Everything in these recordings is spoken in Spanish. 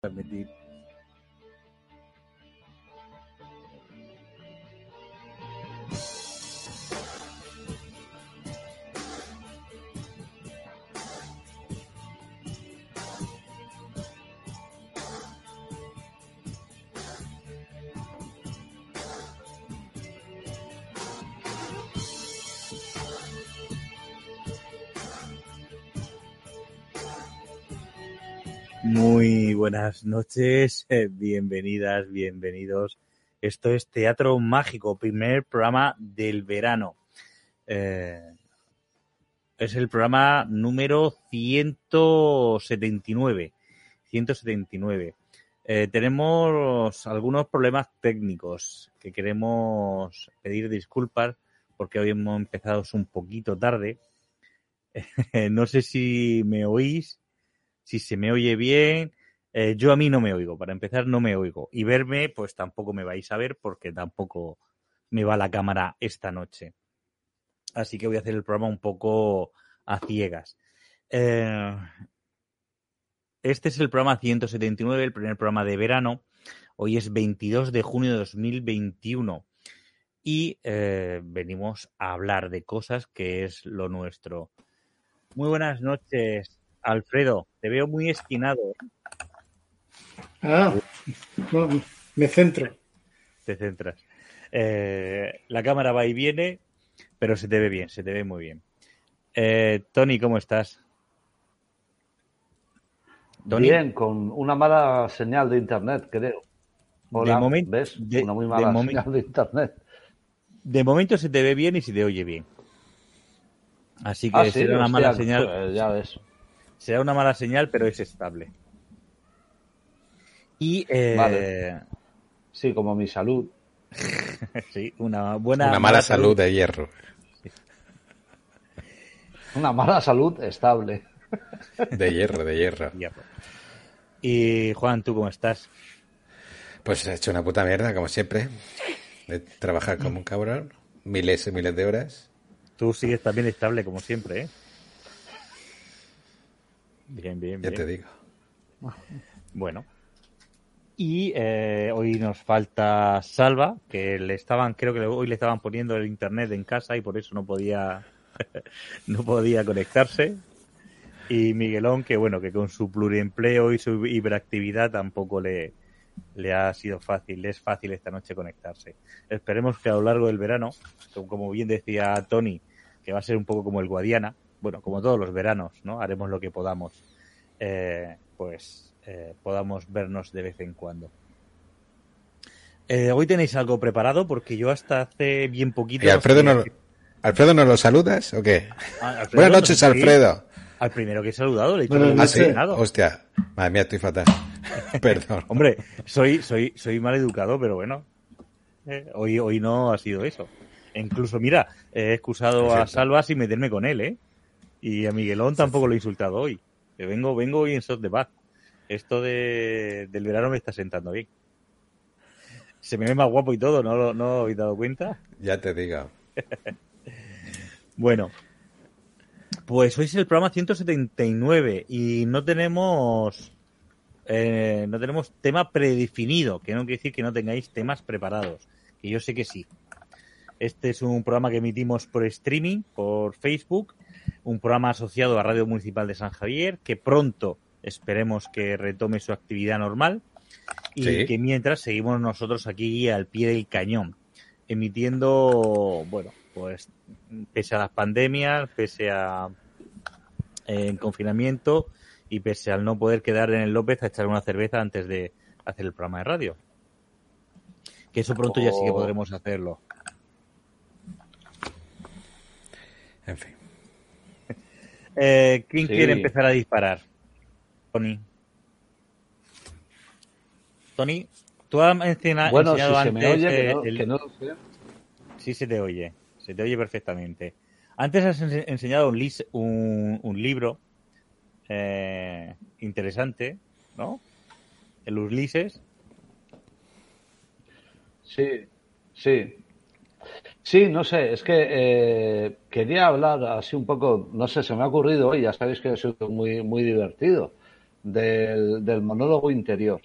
permitir. Muy buenas noches, bienvenidas, bienvenidos. Esto es Teatro Mágico, primer programa del verano. Eh, es el programa número 179. 179. Eh, tenemos algunos problemas técnicos que queremos pedir disculpas porque hoy hemos empezado un poquito tarde. no sé si me oís si se me oye bien. Eh, yo a mí no me oigo, para empezar no me oigo. Y verme, pues tampoco me vais a ver porque tampoco me va la cámara esta noche. Así que voy a hacer el programa un poco a ciegas. Eh, este es el programa 179, el primer programa de verano. Hoy es 22 de junio de 2021 y eh, venimos a hablar de cosas que es lo nuestro. Muy buenas noches, Alfredo, te veo muy esquinado. Ah, me centro. Te centras. Eh, la cámara va y viene, pero se te ve bien, se te ve muy bien. Eh, Tony, ¿cómo estás? Bien, con una mala señal de internet, creo. de momento, ¿ves? una muy mala señal de internet. De momento se te ve bien y se te oye bien. Así que ah, será una mala señal. Pues ya ves. Será una mala señal, pero es estable. Y. Eh... Sí, como mi salud. sí, una buena. Una mala, salud, de hierro. Una mala salud estable. de hierro, de hierro. Y Juan, ¿tú cómo estás? Pues he hecho una puta mierda, como siempre. De trabajar como un cabrón. Miles y miles de horas. Tú sigues también estable, como siempre, ¿eh? Bien, bien, bien. Ya te digo. Bueno. Y eh, hoy nos falta Salva, que le estaban, creo que hoy le estaban poniendo el internet en casa y por eso no podía, no podía conectarse. Y Miguelón, que bueno, que con su pluriempleo y su hiperactividad tampoco le, le ha sido fácil, le es fácil esta noche conectarse. Esperemos que a lo largo del verano, como bien decía Tony, que va a ser un poco como el Guadiana, bueno, como todos los veranos, ¿no? Haremos lo que podamos, eh, pues eh, podamos vernos de vez en cuando. Eh, hoy tenéis algo preparado porque yo hasta hace bien poquito. ¿Y Alfredo, no, ¿Alfredo nos lo saludas o qué? Ah, Buenas noches, Alfredo. Al primero que he saludado, le he dicho ah, Hostia, madre mía, estoy fatal. Perdón. Hombre, soy, soy, soy mal educado, pero bueno. hoy, hoy no ha sido eso. Incluso, mira, he excusado a Salva sin meterme con él, ¿eh? Y a Miguelón tampoco lo he insultado hoy. Vengo, vengo hoy en sos de paz. Esto de, del verano me está sentando bien. Se me ve más guapo y todo, ¿no, no habéis dado cuenta? Ya te digo. bueno, pues hoy es el programa 179 y no tenemos eh, no tenemos tema predefinido, que no quiere decir que no tengáis temas preparados, que yo sé que sí. Este es un programa que emitimos por streaming, por Facebook, un programa asociado a Radio Municipal de San Javier, que pronto esperemos que retome su actividad normal y que mientras seguimos nosotros aquí al pie del cañón, emitiendo, bueno, pues pese a las pandemias, pese a en confinamiento y pese al no poder quedar en el López a echar una cerveza antes de hacer el programa de radio. Que eso pronto ya sí que podremos hacerlo. En fin. Eh, ¿Quién quiere empezar a disparar? Tony. Tony, tú has enseñado, bueno, si antes se me oye, que no, Sí, se te oye. Se te oye perfectamente. Antes has enseñado un, un, libro eh, interesante, ¿no? El Ulises. Sí, sí. Sí, no sé, es que eh, quería hablar así un poco, no sé, se me ha ocurrido hoy, ya sabéis que soy muy, muy divertido, del, del monólogo interior.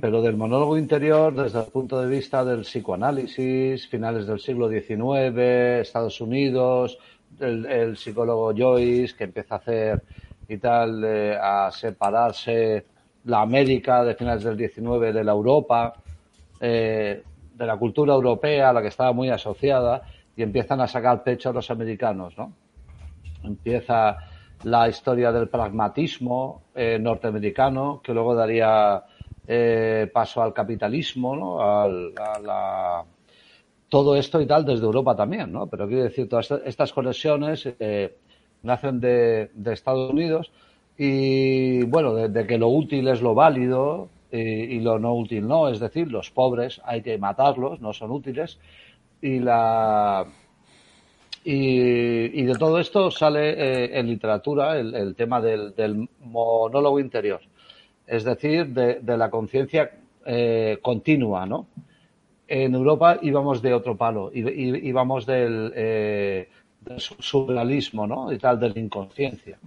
Pero del monólogo interior desde el punto de vista del psicoanálisis, finales del siglo XIX, Estados Unidos, el, el psicólogo Joyce que empieza a hacer y tal, eh, a separarse la América de finales del XIX de la Europa, eh, de la cultura europea a la que estaba muy asociada y empiezan a sacar pecho los americanos, ¿no? Empieza la historia del pragmatismo eh, norteamericano, que luego daría eh, paso al capitalismo, ¿no? Al- a la- todo esto y tal desde Europa también, ¿no? Pero quiero decir, todas esta- estas conexiones eh, nacen de, de Estados Unidos y, bueno, de, de que lo útil es lo válido y, y lo no útil no, es decir, los pobres hay que matarlos, no son útiles y la y, y de todo esto sale eh, en literatura el, tema del, monólogo interior, es decir, de, la conciencia eh, continua, ¿no? En Europa íbamos de otro palo, íbamos del, eh, del su- surrealismo, ¿no? Y tal, de la inconsciencia,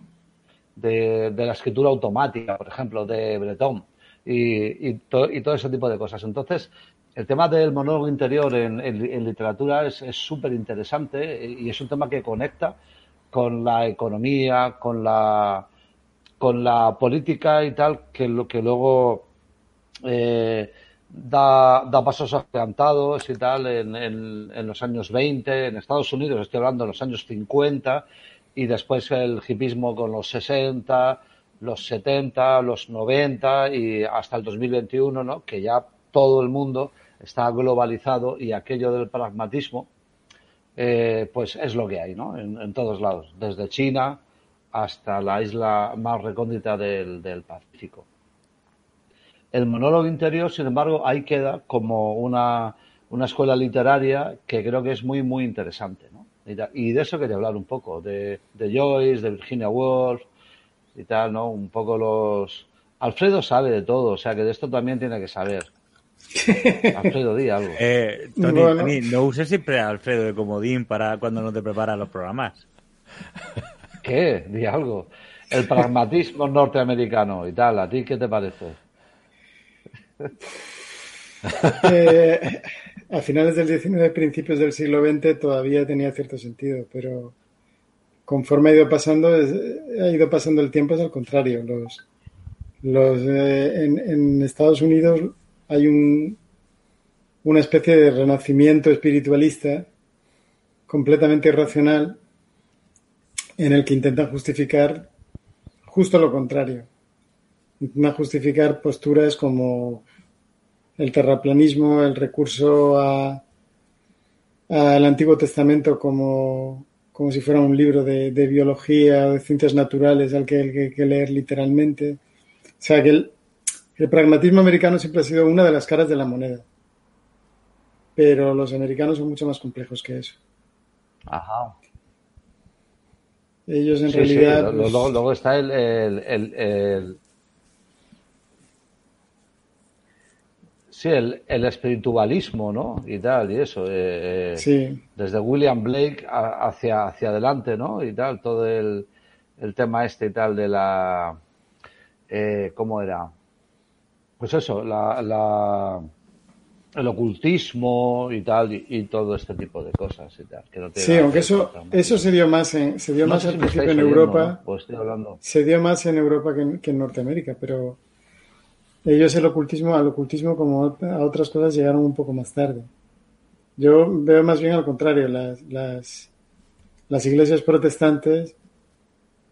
de la escritura automática, por ejemplo, de Breton, y, y, to- y todo ese tipo de cosas. Entonces, el tema del monólogo interior en, literatura es súper interesante y es un tema que conecta con la economía, con la, con la política y tal, que, lo, que luego eh, da, pasos adelantados y tal en, en- en los años 20, en Estados Unidos, estoy hablando de los años 50, y después el hipismo con los 60, los 70, los 90 y hasta el 2021, ¿no? que ya todo el mundo está globalizado y aquello del pragmatismo, eh, pues es lo que hay, ¿no? En, en todos lados, desde China hasta la isla más recóndita del, del Pacífico. El monólogo interior, sin embargo, ahí queda como una, una escuela literaria que creo que es muy, muy interesante, ¿no? Y, de eso quería hablar un poco, de, de Joyce, de Virginia Woolf y tal, ¿no? Un poco los... Alfredo sabe de todo, o sea que de esto también tiene que saber. Alfredo, di algo. Eh, Tony, Bueno. Tony, no uses siempre a Alfredo de comodín para cuando no te preparas los programas. ¿Qué? Di algo. El pragmatismo norteamericano y tal, ¿a ti qué te parece? Eh, a finales del XIX, principios del siglo XX, todavía tenía cierto sentido, pero conforme ha ido pasando, ha ido pasando el tiempo, es al contrario. Los, los, eh, en, en Estados Unidos hay un, una especie de renacimiento espiritualista completamente irracional en el que intentan justificar justo lo contrario. Intentan justificar posturas como el terraplanismo, el recurso a- al Antiguo Testamento como, como si fuera un libro de, de biología o de ciencias naturales al que hay que, que leer literalmente. O sea que el, el pragmatismo americano siempre ha sido una de las caras de la moneda. Pero los americanos son mucho más complejos que eso. Ajá. Ellos en Sí, realidad... sí, lo- pues, luego, luego está el, el, el, sí, el, el espiritualismo, ¿no? Y tal, y eso. eh, eh, sí, Desde William Blake a- hacia, hacia adelante, ¿no? Y tal, todo el, el tema este y tal de la... eh, ¿Cómo era? Pues eso, la, la, el ocultismo y tal, y, y todo este tipo de cosas y tal. Que no sí, aunque eso, eso se dio más, en, se dio No más al principio en oyendo, Europa. ¿no? Pues estoy hablando. se dio más en Europa que en, que en Norteamérica, pero ellos el ocultismo, al ocultismo como a otras cosas llegaron un poco más tarde. Yo veo más bien al contrario, las, las, las iglesias protestantes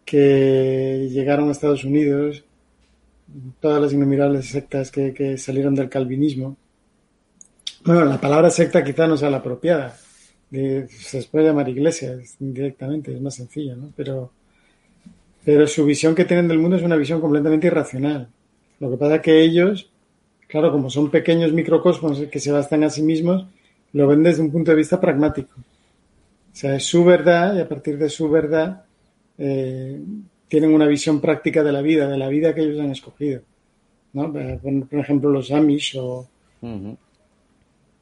que llegaron a Estados Unidos, todas las innumerables sectas que, que salieron del calvinismo. Bueno, la palabra secta quizá no sea la apropiada, se puede llamar iglesia directamente, es más sencillo, ¿no? Pero pero su visión que tienen del mundo es una visión completamente irracional. Lo que pasa es que ellos, claro, como son pequeños microcosmos que se bastan a sí mismos, lo ven desde un punto de vista pragmático. O sea, es su verdad y a partir de su verdad eh, tienen una visión práctica de la vida, de la vida que ellos han escogido. ¿no? Por ejemplo, los Amish o,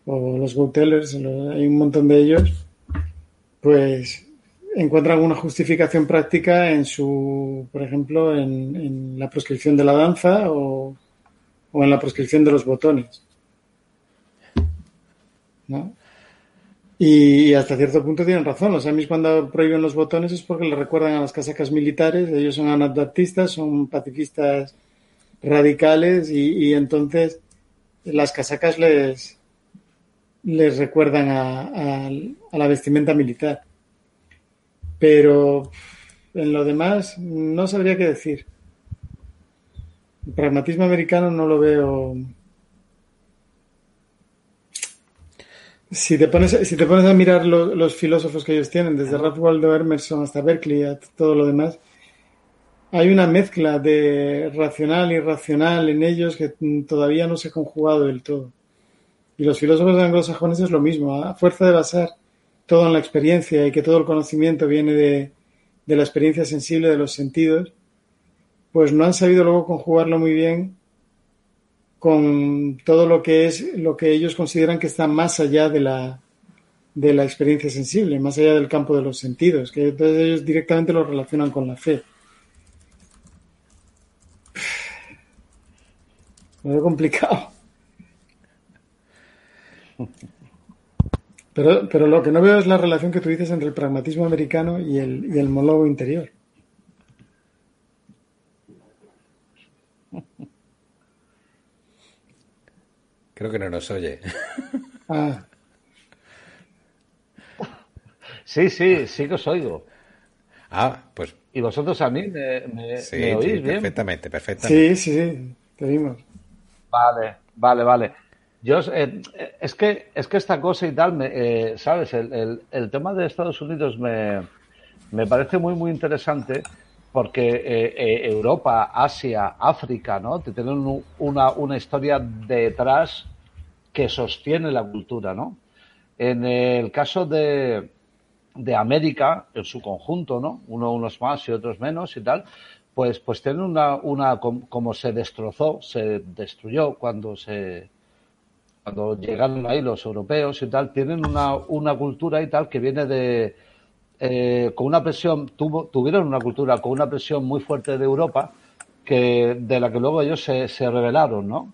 o los Go-Tellers, lo- hay un montón de ellos, pues encuentran una justificación práctica en su, por ejemplo, en, la proscripción de la danza o, o, en la proscripción de los botones. ¿No? Y hasta cierto punto tienen razón. Los amis cuando prohíben los botones es porque le recuerdan a las casacas militares. Ellos son anabaptistas, son pacifistas radicales y, entonces las casacas les, les recuerdan a, la vestimenta militar. Pero en lo demás no sabría qué decir. El pragmatismo americano no lo veo Si te pones, si te pones a mirar los filósofos que ellos tienen, desde Ralph Waldo Emerson hasta Berkeley, a todo lo demás, hay una mezcla de racional y irracional en ellos que todavía no se ha conjugado del todo. Y los filósofos anglosajones es lo mismo, a fuerza de basar todo en la experiencia y que todo el conocimiento viene de, de la experiencia sensible de los sentidos, pues no han sabido luego conjugarlo muy bien con todo lo que es lo que ellos consideran que está más allá de la, de la experiencia sensible, más allá del campo de los sentidos, que entonces ellos directamente lo relacionan con la fe. Lo veo complicado. Pero, pero lo que no veo es la relación que tú dices entre el pragmatismo americano y el, y el monólogo interior. Creo que no nos oye. Ah. Sí, sí, sí que os oigo. Ah, pues. ¿Y vosotros a mí me, me, oís bien? Perfectamente, perfectamente. Sí, sí, sí, te oímos. Vale, vale, vale. Yo, eh, es, que, es que esta cosa y tal, me, eh, ¿sabes? El, el, tema de Estados Unidos me, me parece muy, muy interesante porque eh, Europa, Asia, África, ¿no? Te tienen una, una historia detrás que sostiene la cultura, ¿no? En el caso de, de América, en su conjunto, ¿no? Uno, unos más y otros menos y tal, pues, pues tienen una, una, como se destrozó, se destruyó cuando se, cuando llegaron ahí los europeos y tal, tienen una, una cultura y tal que viene de, eh, con una presión, tuvo, tuvieron una cultura con una presión muy fuerte de Europa, que, de la que luego ellos se, se rebelaron, ¿no?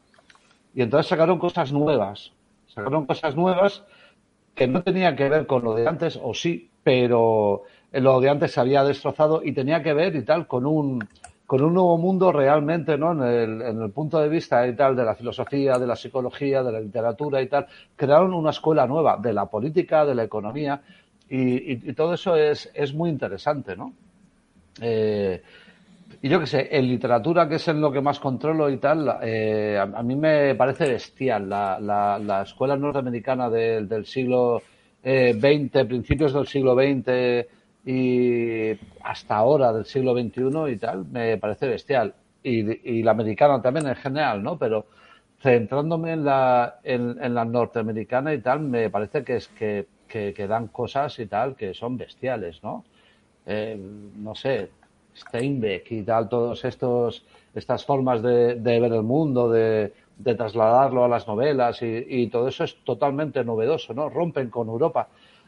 Y entonces sacaron cosas nuevas. Sacaron cosas nuevas que no tenían que ver con lo de antes, o sí, pero lo de antes se había destrozado y tenía que ver y tal con un, con un nuevo mundo realmente, ¿no? En el, punto de vista y tal de la filosofía, de la psicología, de la literatura y tal, crearon una escuela nueva de la política, de la economía y, todo eso es, es muy interesante, ¿no? Eh, y yo qué sé, en literatura, que es en lo que más controlo y tal, eh, a, mí me parece bestial la, la, la escuela norteamericana del siglo XX, eh, principios del siglo XX y hasta ahora del siglo XXI y tal, me parece bestial. Y, y la americana también en general, ¿no? Pero centrándome en la, en, en la norteamericana y tal, me parece que es que, que, que dan cosas y tal que son bestiales, ¿no? Eh, no sé, Steinbeck y tal, todos estos, estas formas de, de ver el mundo, de, de, trasladarlo a las novelas y, y, todo eso es totalmente novedoso, ¿no? Rompen con Europa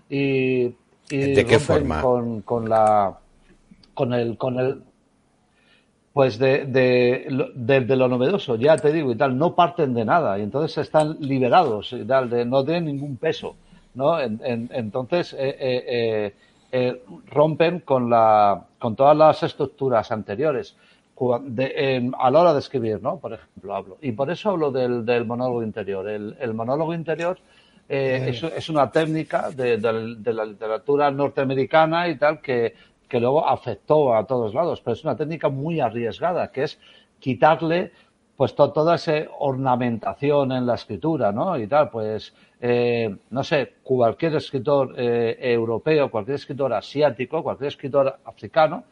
y, y ¿De qué forma? Con, con la, con el, con el, pues de, de, de, de, lo novedoso, ya te digo y tal, no parten de nada y entonces están liberados y tal, de, no tienen ningún peso, ¿no? En, en, entonces, eh, eh, eh, eh, rompen con, la, con todas las estructuras anteriores de, eh, a la hora de escribir, ¿no? Por ejemplo, hablo. Y por eso hablo del, del monólogo interior. El, el monólogo interior eh, es, es, una técnica de, de, de, la literatura norteamericana y tal que, que luego afectó a todos lados, pero es una técnica muy arriesgada, que es quitarle pues to, toda esa ornamentación en la escritura, ¿no? Y tal, pues, eh, no sé, cualquier escritor eh, europeo, cualquier escritor asiático, cualquier escritor africano,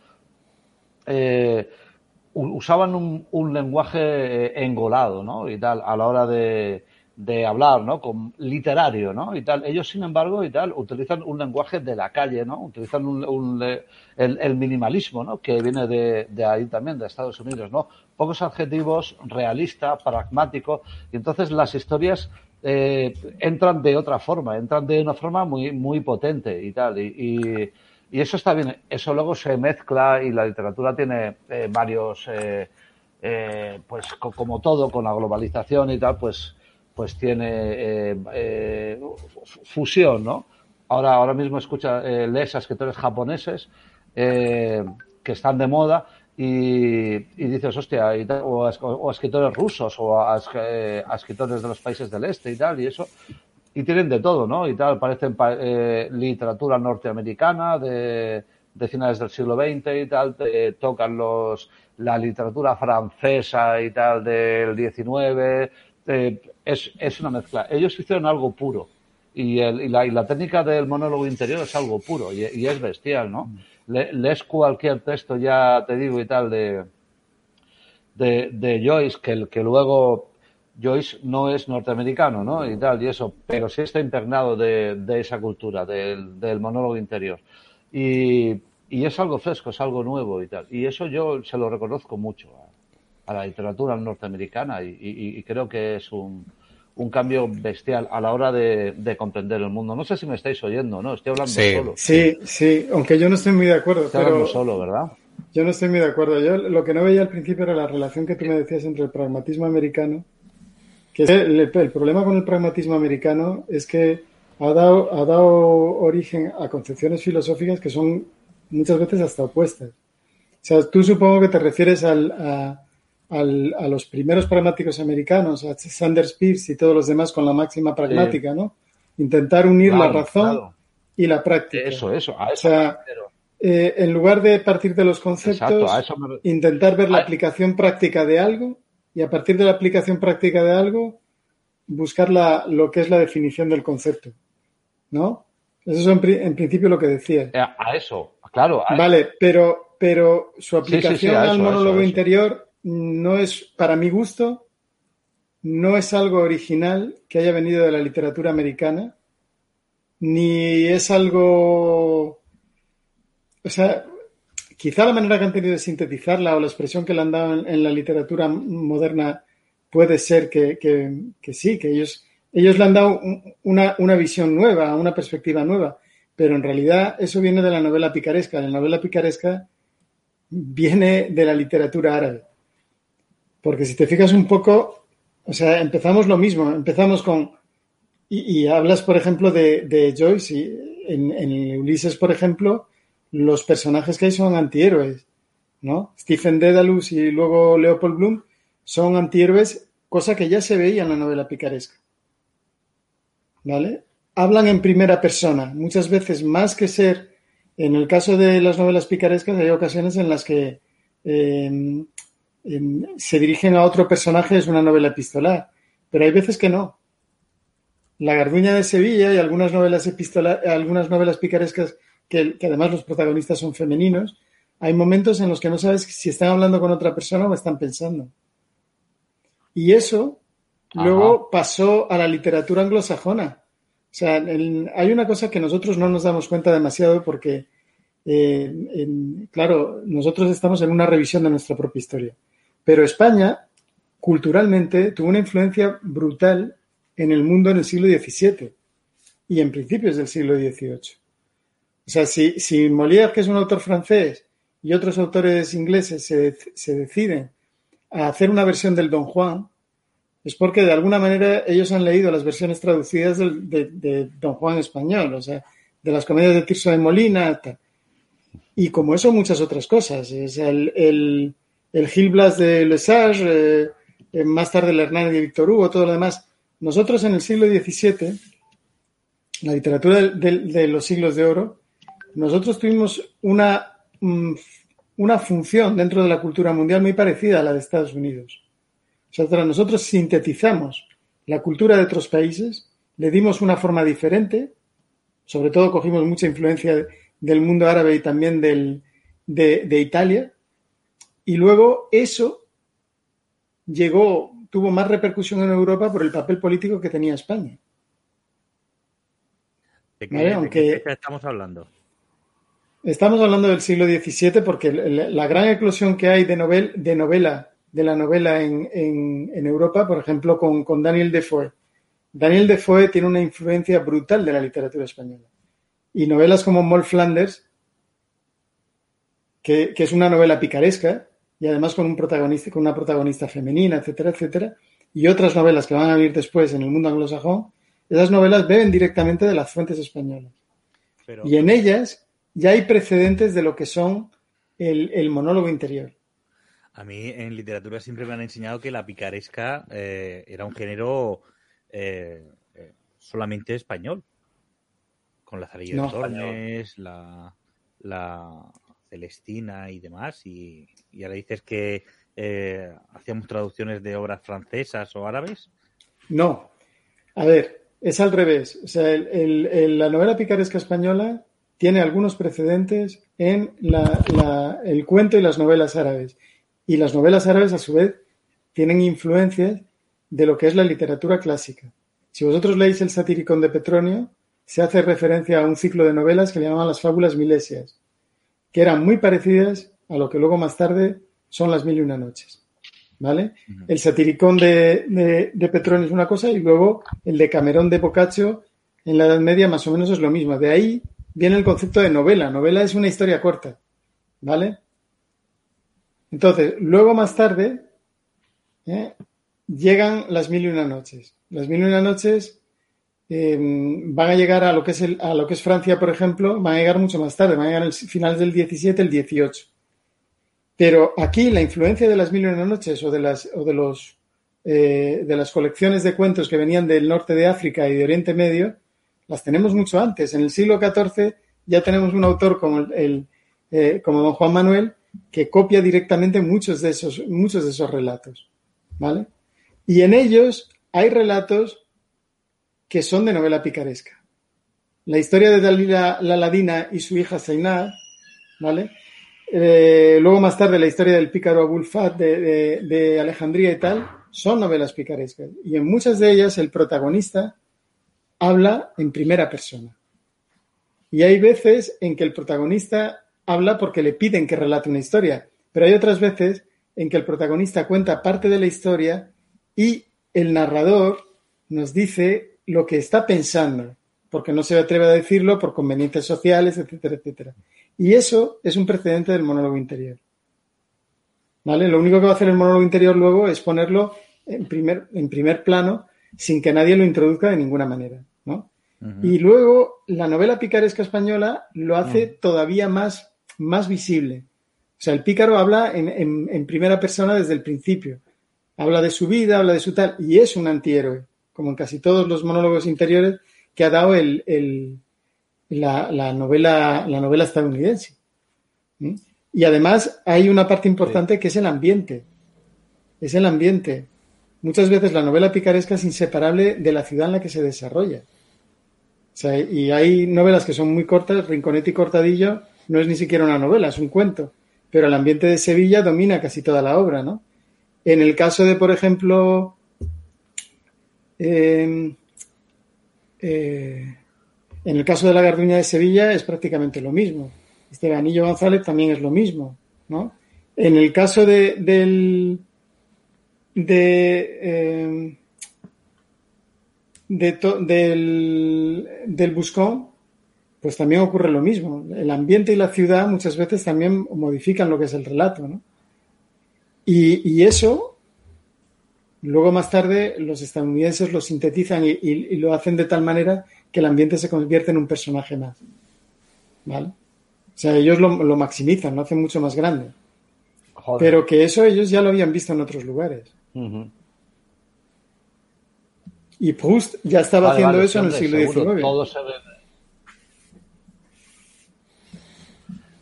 usaban un, un lenguaje engolado, ¿no? Y tal, a la hora de, de hablar, ¿no? Con literario, ¿no? Y tal. Ellos, sin embargo, y tal, utilizan un lenguaje de la calle, ¿no? Utilizan un, un el, el, minimalismo, ¿no? Que viene de, de, ahí también, de Estados Unidos, ¿no? Pocos adjetivos, realista, pragmático, y entonces las historias eh, entran de otra forma, entran de una forma muy, muy potente y tal. Y, y, Y eso está bien, eso luego se mezcla y la literatura tiene eh, varios, eh, eh, pues como todo, con la globalización y tal, pues, pues tiene fusión, ¿no? Ahora, ahora mismo escucha, lees a escritores japoneses que están de moda y, y dices, hostia, o, a, escritores rusos o a, escritores de los países del este y tal, y eso, y tienen de todo, ¿no? Y tal, parecen eh, literatura norteamericana de, de, finales del siglo XX y tal, tocan los, la literatura francesa y tal del XIX, eh, es, es una mezcla. Ellos hicieron algo puro. Y, el, y, la, y la técnica del monólogo interior es algo puro y, es bestial, ¿no? lees cualquier texto, ya te digo y tal, de, de, de Joyce, que, que luego Joyce no es norteamericano, ¿no? Y tal, y eso, pero sí está impregnado de, de esa cultura, del, del monólogo interior. Y, es algo fresco, es algo nuevo y tal. Y eso yo se lo reconozco mucho a, a la literatura norteamericana y creo que es un, un cambio bestial a la hora de, de, comprender el mundo. No sé si me estáis oyendo, ¿no? Estoy hablando solo. Sí, sí, aunque yo no estoy muy de acuerdo. Estoy pero hablando solo, ¿verdad? Yo no estoy muy de acuerdo. Yo lo que no veía al principio era la relación que tú me decías entre el pragmatismo americano. Que el, el problema con el pragmatismo americano es que ha dado, ha dado origen a concepciones filosóficas que son muchas veces hasta opuestas. O sea, tú supongo que te refieres al, a, al, a los primeros pragmáticos americanos, a Sanders Peirce y todos los demás con la máxima pragmática, ¿no? Intentar unir Claro, la razón claro. y la práctica. Eso, eso, a O eso sea, me refiero. eh, en lugar de partir de los conceptos, Exacto, me intentar ver la aplicación práctica de algo y a partir de la aplicación práctica de algo, buscar la, lo que es la definición del concepto. ¿No? Eso es en, pri- en principio lo que decía. eh, a eso, claro. a- Vale, pero, pero su sí, sí, aplicación al eso, monólogo eso. interior no es, para mi gusto, no es algo original que haya venido de la literatura americana, ni es algo, o sea, quizá la manera que han tenido de sintetizarla o la expresión que le han dado en, la literatura moderna puede ser que, que, sí, que ellos, ellos le han dado un- una, una visión nueva, una perspectiva nueva, pero en realidad eso viene de la novela picaresca. La novela picaresca viene de la literatura árabe. Porque si te fijas un poco, o sea, empezamos lo mismo, empezamos con, y, hablas, por ejemplo, de, Joyce, y en, en Ulises, por ejemplo, los personajes que hay son antihéroes, ¿no? Stephen Dedalus y luego Leopold Bloom son antihéroes, cosa que ya se veía en la novela picaresca. ¿Vale? Hablan en primera persona, muchas veces más que ser, en el caso de las novelas picarescas hay ocasiones en las que eh, se dirigen a otro personaje, es una novela epistolar, pero hay veces que no. La Garduña de Sevilla y algunas novelas epistola- algunas novelas picarescas que, que además los protagonistas son femeninos, hay momentos en los que no sabes si están hablando con otra persona o están pensando. Y eso luego pasó a la literatura anglosajona. O sea, el- hay una cosa que nosotros no nos damos cuenta demasiado porque, eh, en- claro, nosotros estamos en una revisión de nuestra propia historia. Pero España, culturalmente, tuvo una influencia brutal en el mundo en el siglo XVII y en principios del siglo XVIII. O sea, si, si Molière, que es un autor francés, y otros autores ingleses se, deciden a hacer una versión del Don Juan, es porque de alguna manera ellos han leído las versiones traducidas de, Don Juan español, o sea, de las comedias de Tirso de Molina, y como eso muchas otras cosas. Es el, el, el Gil Blas de Lesage, eh, eh, más tarde el Hernán de Víctor Hugo, todo lo demás. Nosotros en el siglo XVII, la literatura de, de, los siglos de oro, nosotros tuvimos una, mm, una función dentro de la cultura mundial muy parecida a la de Estados Unidos. O sea, nosotros sintetizamos la cultura de otros países, le dimos una forma diferente, sobre todo cogimos mucha influencia de- del mundo árabe y también del, de, de Italia, y luego eso llegó, tuvo más repercusión en Europa por el papel político que tenía España. ¿De qué, Vale, de aunque- qué fecha estamos hablando? Estamos hablando del siglo XVII porque la la gran eclosión que hay de, novel, de novela, de la novela en, en- en Europa, por ejemplo, con, con Daniel Defoe. Daniel Defoe tiene una influencia brutal de la literatura española. Y novelas como Moll Flanders que, que es una novela picaresca y además con un protagonista, con una protagonista femenina, etcétera, etcétera, y otras novelas que van a venir después en el mundo anglosajón, esas novelas beben directamente de las fuentes españolas. Pero, Y en ellas ya hay precedentes de lo que son el, el monólogo interior. A mí en literatura siempre me han enseñado que la picaresca eh, era un género eh, eh, solamente español. Con la Zarillo No. de Tormes, la, la Celestina y demás. Y, y ahora dices que eh, hacíamos traducciones de obras francesas o árabes. No. A ver, es al revés. O sea, el- la novela picaresca española tiene algunos precedentes en la- la- el cuento y las novelas árabes. Y las novelas árabes, a su vez, tienen influencias de lo que es la literatura clásica. Si vosotros leéis el Satiricón de Petronio, se hace referencia a un ciclo de novelas que le llamaban las fábulas milesias, que eran muy parecidas a lo que luego más tarde son las mil y una noches. ¿Vale? El satiricón de, de, de Petronio es una cosa y luego el de Camerón de Boccaccio en la Edad Media más o menos es lo mismo. De ahí viene el concepto de novela. Novela es una historia corta. ¿Vale? Entonces, luego más tarde ¿eh? llegan las mil y una noches. Las mil y una noches eh, van a llegar a lo que es el- a lo que es Francia, por ejemplo, van a llegar mucho más tarde, van a llegar al finales del 17, el 18. Pero aquí la influencia de las mil y una noches o de las o de los eh, de las colecciones de cuentos que venían del norte de África y de Oriente Medio las tenemos mucho antes. En el siglo XIV ya tenemos un autor como el, el, eh, como don Juan Manuel que copia directamente muchos de esos muchos de esos relatos, ¿vale? Y en ellos hay relatos que son de novela picaresca. La historia de Dalila la Ladina y su hija Zainab, ¿vale? Eh, luego más tarde la historia del pícaro Abul Fat de, de- de Alejandría y tal, son novelas picarescas. Y en muchas de ellas el protagonista habla en primera persona. Y hay veces en que el protagonista habla porque le piden que relate una historia, pero hay otras veces en que el protagonista cuenta parte de la historia y el narrador nos dice lo que está pensando, porque no se atreve a decirlo por conveniencias sociales, etcétera, etcétera. Y eso es un precedente del monólogo interior. ¿Vale? Lo único que va a hacer el monólogo interior luego es ponerlo en primer, en primer plano sin que nadie lo introduzca de ninguna manera. ¿no? Y luego la novela picaresca española lo hace todavía más, más visible. O sea, el pícaro habla en, en- en primera persona desde el principio. Habla de su vida, habla de su tal, y es un antihéroe, como en casi todos los monólogos interiores que ha dado el, el- la, la novela, la novela estadounidense. ¿Mm? Y además hay una parte importante que es el ambiente. Es el ambiente. Muchas veces la novela picaresca es inseparable de la ciudad en la que se desarrolla. O sea, y hay novelas que son muy cortas, Rinconete y Cortadillo no es ni siquiera una novela, es un cuento, pero el ambiente de Sevilla domina casi toda la obra, ¿no? En el caso de, por ejemplo, eh, eh, en el caso de la Garduña de Sevilla es prácticamente lo mismo. Este Ganillo González también es lo mismo, ¿no? En el caso de, del, de, de to- del, del Buscón, pues también ocurre lo mismo. El ambiente y la ciudad muchas veces también modifican lo que es el relato, ¿no? Y eso, luego más tarde, los estadounidenses lo sintetizan y, y- y lo hacen de tal manera que el ambiente se convierte en un personaje más. ¿Vale? O sea, ellos lo, lo maximizan, lo hacen mucho más grande. Joder. Pero que eso ellos ya lo habían visto en otros lugares. Y Proust ya estaba Vale, haciendo vale, eso en el siglo seguro, XIX. Todo se ve.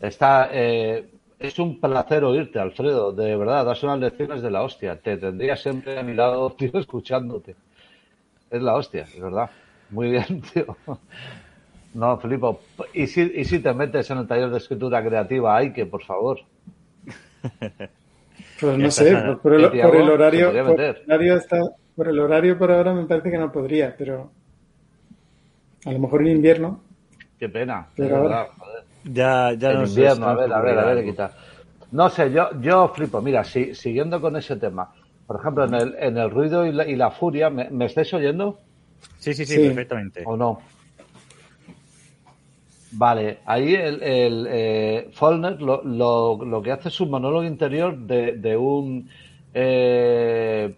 Está, eh, es un placer oírte, Alfredo, de verdad, das unas lecciones de la hostia. Te tendría siempre a mi lado, tío, escuchándote. Es la hostia, es verdad. Muy bien, tío. No, flipo. ¿Y si, y si te metes en el taller de escritura creativa, hay que, por favor? Pues no sé, por, por el, por horario, por el horario está, por el horario por ahora me parece que no podría, pero a lo mejor en invierno. Qué pena. Pero ahora-. Ya, ya en invierno, a nos ver, a ver, a ver, quitar. No sé, yo, yo flipo. Mira, si, siguiendo con ese tema, por ejemplo, en el, en el ruido y la, y la furia, ¿me, me estáis oyendo Sí, sí, sí, Sí. perfectamente. o no? Vale, ahí el, el eh, Follner lo, lo, lo, que hace es un monólogo interior de, de un eh,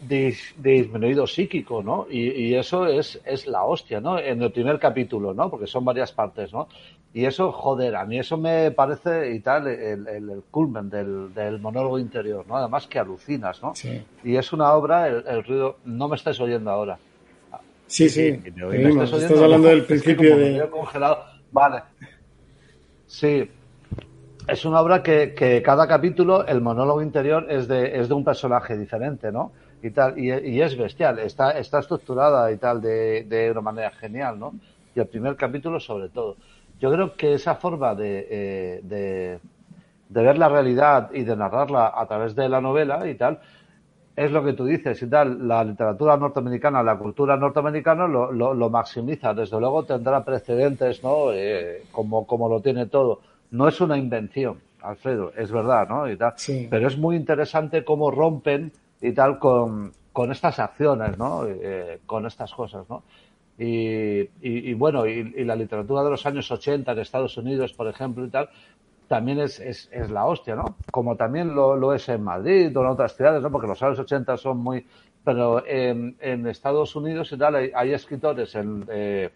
dis, disminuido psíquico, ¿no? Y, y, eso es, es la hostia, ¿no? En el primer capítulo, ¿no? Porque son varias partes, ¿no? Y eso, joder, a mí eso me parece y tal, el, el, el culmen del, del, monólogo interior, ¿no? Además que alucinas, ¿no? Sí. Y es una obra, el, el ruido, no me estáis oyendo ahora. Sí, sí, te oímos. oímos. ¿Estás hablando del principio me de... congelado. Vale. Sí. Es una obra que, que cada capítulo, el monólogo interior es de, es de un personaje diferente, ¿no? Y tal, y, y es bestial, está, está estructurada y tal de, de una manera genial, ¿no? Y el primer capítulo sobre todo. Yo creo que esa forma de, eh, de, de ver la realidad y de narrarla a través de la novela y tal, es lo que tú dices y tal, la literatura norteamericana, la cultura norteamericana lo, lo, lo maximiza. Desde luego tendrá precedentes, ¿no? Eh, como, como lo tiene todo. No es una invención, Alfredo, es verdad, ¿no? Y tal. Sí. Pero es muy interesante cómo rompen y tal con, con estas acciones, ¿no? Eh, con estas cosas, ¿no? Y, y, bueno, y, la literatura de los años 80 en Estados Unidos, por ejemplo, y tal, también es, es, la hostia, ¿no? Como también lo, es en Madrid o en otras ciudades, ¿no? Porque los años 80 son muy... Pero en, Estados Unidos y tal hay, escritores en, eh,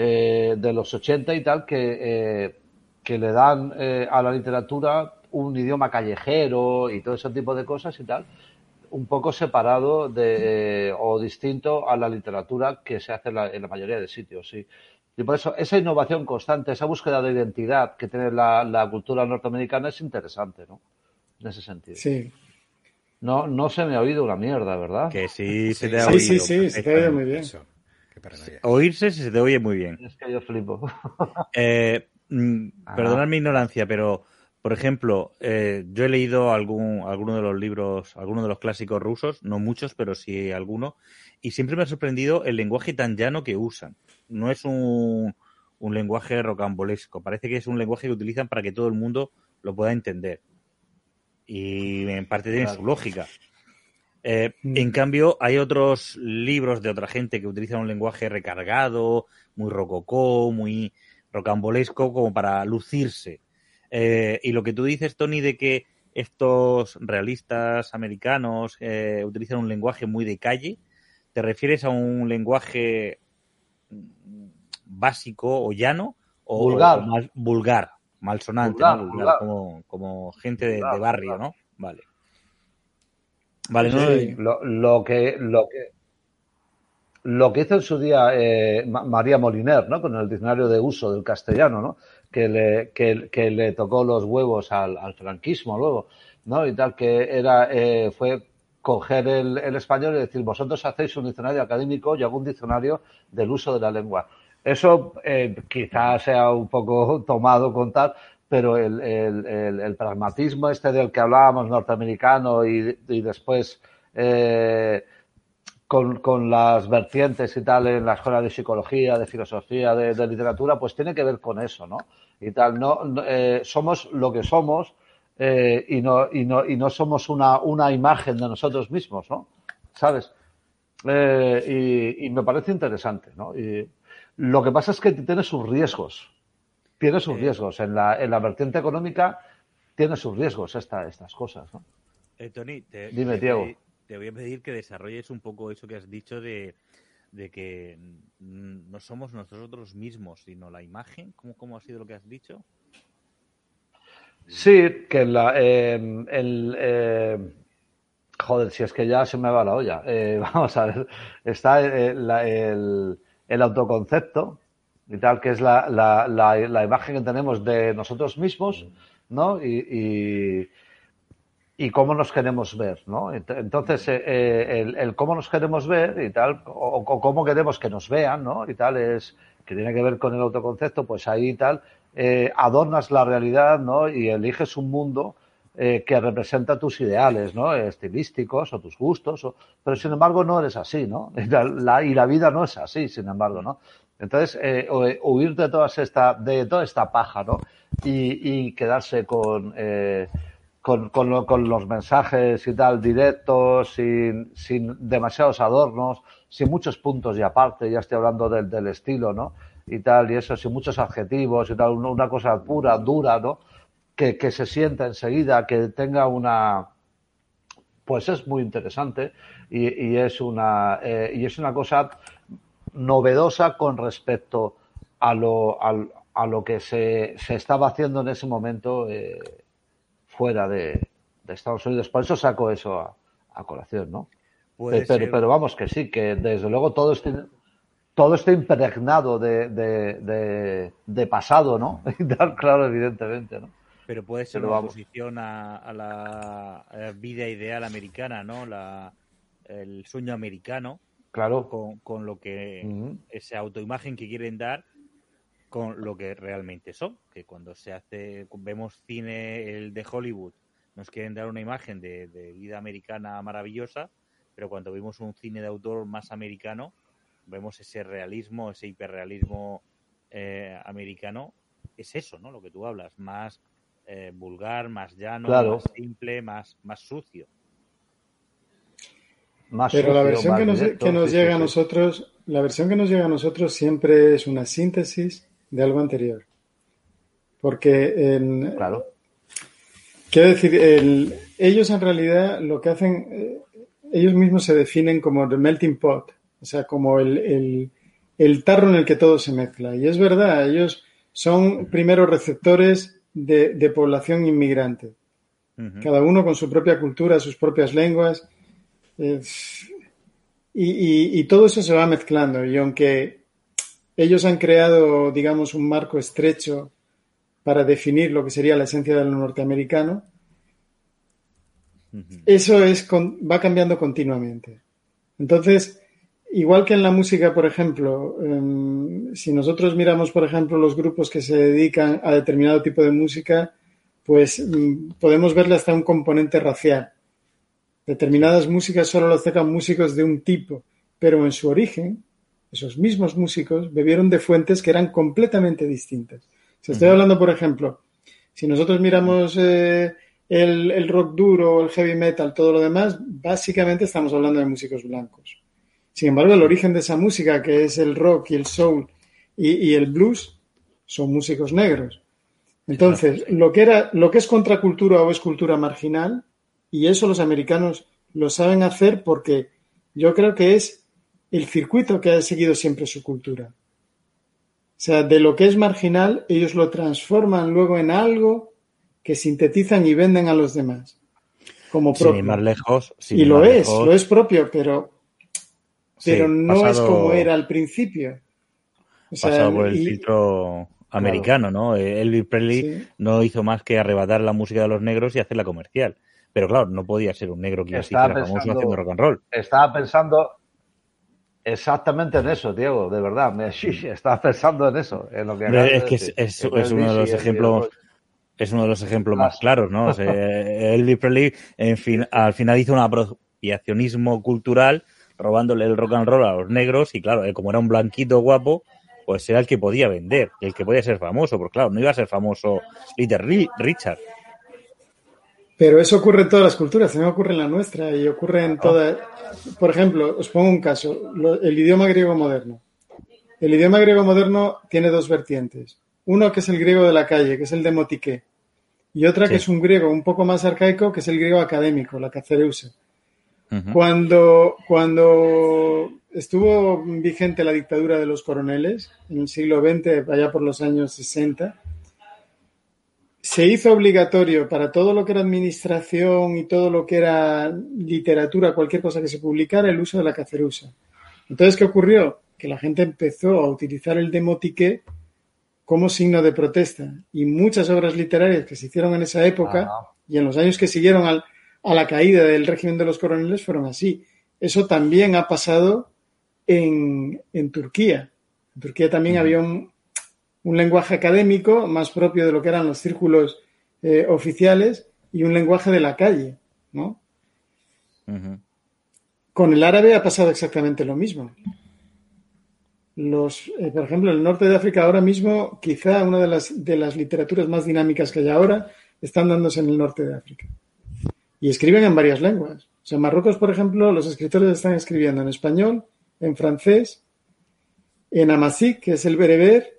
eh, de los 80 y tal que, eh, que le dan eh, a la literatura un idioma callejero y todo ese tipo de cosas y tal, un poco separado de, o distinto a la literatura que se hace en la, en la mayoría de sitios, sí. Y por eso esa innovación constante, esa búsqueda de identidad que tiene la, la, cultura norteamericana es interesante, ¿no? En ese sentido. Sí. No, no se me ha oído una mierda, ¿verdad? Que sí se te ha sí, oído. Sí, sí, se te ha oído muy bien. Eso. Oírse se te oye muy bien. Es que yo flipo. eh, mm, perdonad mi ignorancia, pero por ejemplo, eh, yo he leído algún, alguno de los libros, algunos de los clásicos rusos, no muchos, pero sí alguno, y siempre me ha sorprendido el lenguaje tan llano que usan. No es un, un lenguaje rocambolesco, parece que es un lenguaje que utilizan para que todo el mundo lo pueda entender. Y en parte tiene Claro. su lógica. Eh, en cambio, hay otros libros de otra gente que utilizan un lenguaje recargado, muy rococó, muy rocambolesco, como para lucirse. Eh, y lo que tú dices, Tony, de que estos realistas americanos eh, utilizan un lenguaje muy de calle, ¿te refieres a un lenguaje básico o llano? O, Vulgar. o más vulgar, malsonante, Vulgar, ¿no? Vulgar, vulgar. Como, como gente de, Vulgar, de barrio, vulgar. ¿no? Vale. Vale, no, Sí. Lo, lo que lo que lo que hizo en su día eh, Ma- María Moliner, ¿no? Con el diccionario de uso del castellano, ¿no? Que le, que, que le tocó los huevos al, al franquismo luego, ¿no? Y tal, que era, eh, fue coger el, el español y decir, vosotros hacéis un diccionario académico, yo hago un diccionario del uso de la lengua. Eso eh, quizás sea un poco tomado con tal, pero el, el, el, pragmatismo este del que hablábamos norteamericano y, y después eh, con, con, las vertientes y tal en la escuela de psicología, de filosofía, de, de literatura, pues tiene que ver con eso, ¿no? Y tal, no, eh, somos lo que somos eh, y, no, y, no, y no somos una, una imagen de nosotros mismos, ¿no? ¿Sabes? Eh, y, y, me parece interesante, ¿no? Y lo que pasa es que tiene sus riesgos, tiene sus riesgos. En la, en la vertiente económica tiene sus riesgos esta, estas cosas, ¿no? Eh, Tony, te, Dime, te, Diego. Te voy a pedir que desarrolles un poco eso que has dicho de, que mm, no somos nosotros mismos, sino la imagen. ¿Cómo, ha sido lo que has dicho? Sí, que la, eh, el, eh, joder, si es que ya se me va la olla. Eh, vamos a ver, está el, el, autoconcepto y tal, que es la, imagen que tenemos de nosotros mismos, ¿no? Y, y cómo nos queremos ver, ¿no? Entonces, eh, el, el, cómo nos queremos ver y tal, o, o, cómo queremos que nos vean, ¿no? Y tal, es que tiene que ver con el autoconcepto, pues ahí y tal, eh, adornas la realidad, ¿no? Y eliges un mundo eh, que representa tus ideales, ¿no? Estilísticos o tus gustos, pero sin embargo no eres así, ¿no? Y la, y la vida no es así, sin embargo, ¿no? Entonces, eh, huir de, todas esta, de toda esta paja, ¿no? Y, y quedarse con, eh, con, con, con, los mensajes y tal directos, sin, demasiados adornos, sin muchos puntos y aparte, ya estoy hablando del, del estilo, ¿no? Y tal, y eso, sin muchos adjetivos y tal, una cosa pura, dura, ¿no? Que, que se sienta enseguida, que tenga una, pues es muy interesante y, y es una eh, y es una cosa novedosa con respecto a lo, a, a lo que se, se, estaba haciendo en ese momento eh, fuera de, de, Estados Unidos. Por eso saco eso a, a colación, ¿no? Eh, pero, pero, vamos, que sí, que desde luego todo este, todo está impregnado de, de, de, de pasado, ¿no? claro, evidentemente, ¿no? Pero puede ser pero una vamos. oposición a, a, la, a, la, vida ideal americana, ¿no? La, el sueño americano. Claro. Con, con lo que, uh -huh. esa autoimagen que quieren dar con lo que realmente son, que cuando se hace, vemos cine el de Hollywood, nos quieren dar una imagen de, de vida americana maravillosa, pero cuando vemos un cine de autor más americano, vemos ese realismo, ese hiperrealismo eh, americano, es eso, ¿no? Lo que tú hablas, más eh, vulgar, más llano, claro. más simple, más, más sucio. Más Pero sucio, la versión que nos, directo, que nos sí, llega sí, a nosotros, la versión que nos llega a nosotros siempre es una síntesis de algo anterior. Porque en, claro. quiero decir, el, ellos en realidad lo que hacen, eh, ellos mismos se definen como the melting pot, o sea, como el, el, el, tarro en el que todo se mezcla. Y es verdad, ellos son primero receptores de, de población inmigrante, uh -huh. cada uno con su propia cultura, sus propias lenguas. Eh, y, y, y, todo eso se va mezclando. Y aunque ellos han creado, digamos, un marco estrecho para definir lo que sería la esencia del norteamericano, uh -huh. eso es, va cambiando continuamente. Entonces, igual que en la música, por ejemplo, um, si nosotros miramos, por ejemplo, los grupos que se dedican a determinado tipo de música, pues um, podemos verle hasta un componente racial. Determinadas músicas solo lo tocan músicos de un tipo, pero en su origen, esos mismos músicos bebieron de fuentes que eran completamente distintas. Si estoy hablando, por ejemplo, si nosotros miramos eh, el, el, rock duro, el heavy metal, todo lo demás, básicamente estamos hablando de músicos blancos. Sin embargo, el origen de esa música, que es el rock y el soul y, y el blues, son músicos negros. Entonces, lo que, era, lo que es contracultura o es cultura marginal, y eso los americanos lo saben hacer porque yo creo que es el circuito que ha seguido siempre su cultura. O sea, de lo que es marginal, ellos lo transforman luego en algo que sintetizan y venden a los demás. Como propio. Sin ir más lejos. Sin y lo es, lejos. lo es propio, pero, pero sí, no pasado, es como era al principio. O sea, pasado por el y, filtro americano, claro. ¿no? Elvis Presley sí. no hizo más que arrebatar la música de los negros y hacerla comercial. Pero claro, no podía ser un negro que así fuera famoso haciendo rock and roll. Estaba pensando, Exactamente en eso, Diego, de verdad. Me, estaba pensando en eso. En lo que es que es, es, es, uno de los ejemplos. Es uno de los ejemplos más claros, ¿no? O sea, Elvis Presley, en fin, al final hizo un apropiacionismo cultural, robándole el rock and roll a los negros, y claro, como era un blanquito guapo, pues era el que podía vender, el que podía ser famoso, porque claro, no iba a ser famoso Little Richard. Pero eso ocurre en todas las culturas, también ocurre en la nuestra y ocurre en todas. Por ejemplo, os pongo un caso, el idioma griego moderno. El idioma griego moderno tiene dos vertientes. Uno que es el griego de la calle, que es el demotique, y otra sí. que es un griego un poco más arcaico, que es el griego académico, la cacereusa. Uh -huh. Cuando, cuando estuvo vigente la dictadura de los coroneles, en el siglo XX, allá por los años 60, se hizo obligatorio para todo lo que era administración y todo lo que era literatura, cualquier cosa que se publicara, el uso de la cacerusa. Entonces, ¿qué ocurrió? Que la gente empezó a utilizar el demotique como signo de protesta. Y muchas obras literarias que se hicieron en esa época ah. y en los años que siguieron al, a la caída del régimen de los coroneles fueron así. Eso también ha pasado en, en Turquía. En Turquía también había un, un lenguaje académico más propio de lo que eran los círculos eh, oficiales y un lenguaje de la calle, ¿no? Uh -huh. Con el árabe ha pasado exactamente lo mismo. Los, eh, por ejemplo, en el norte de África ahora mismo, quizá una de las, de las literaturas más dinámicas que hay ahora están dándose en el norte de África. y escriben en varias lenguas. O sea, en Marruecos, por ejemplo, los escritores están escribiendo en español, en francés, en amasí, que es el bereber,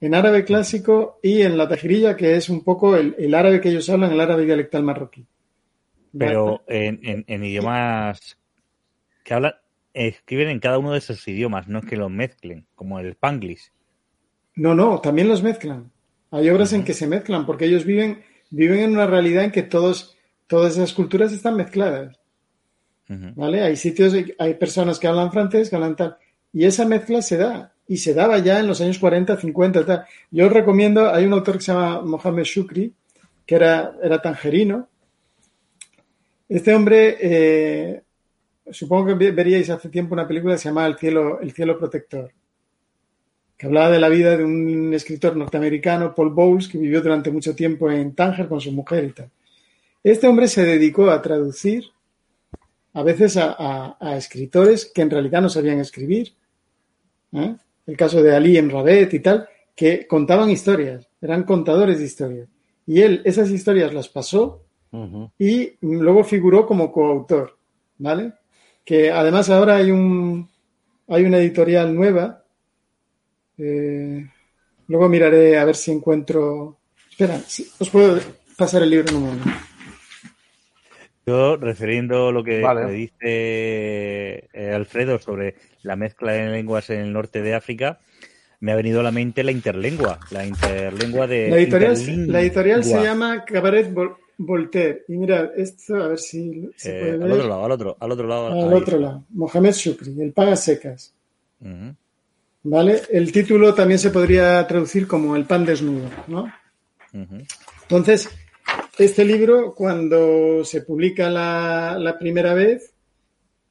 en árabe clásico y en la tajirilla, que es un poco el, árabe que ellos hablan, el árabe dialectal marroquí. Pero en, en, idiomas que hablan, escriben en cada uno de esos idiomas, no es que los mezclen, como el spanglish. No, no, también los mezclan. Hay obras en que se mezclan, porque ellos viven, viven en una realidad en que todos, todas esas culturas están mezcladas. ¿Vale? Hay sitios, hay personas que hablan francés, que hablan tal. Y esa mezcla se da. Y se daba ya en los años 40, 50, tal. Yo os recomiendo, hay un autor que se llama Mohamed Shukri, que era, era tangerino. Este hombre, eh, supongo que veríais hace tiempo una película que se llamaba El cielo, El cielo protector, que hablaba de la vida de un escritor norteamericano, Paul Bowles, que vivió durante mucho tiempo en Tánger con su mujer y tal. Este hombre se dedicó a traducir a veces a, escritores que en realidad no sabían escribir. ¿eh? El caso de Ali en Rabet y tal, que contaban historias, eran contadores de historias. Y él esas historias las pasó y luego figuró como coautor, ¿vale? Que además ahora hay un hay una editorial nueva. Eh, luego miraré a ver si encuentro. Espera, os puedo pasar el libro en un momento. Yo, refiriendo lo que dice eh, Alfredo sobre la mezcla de lenguas en el norte de África, me ha venido a la mente la interlengua, la interlengua de... La editorial, la editorial se llama Cabaret Voltaire. Y mira, esto, a ver si se eh, puede ver. Al otro lado, al otro, al otro lado. Al otro lado. Mohamed Shukri, el paga secas. ¿Vale? El título también se podría traducir como el pan desnudo, ¿no? Entonces, este libro, cuando se publica la, primera vez,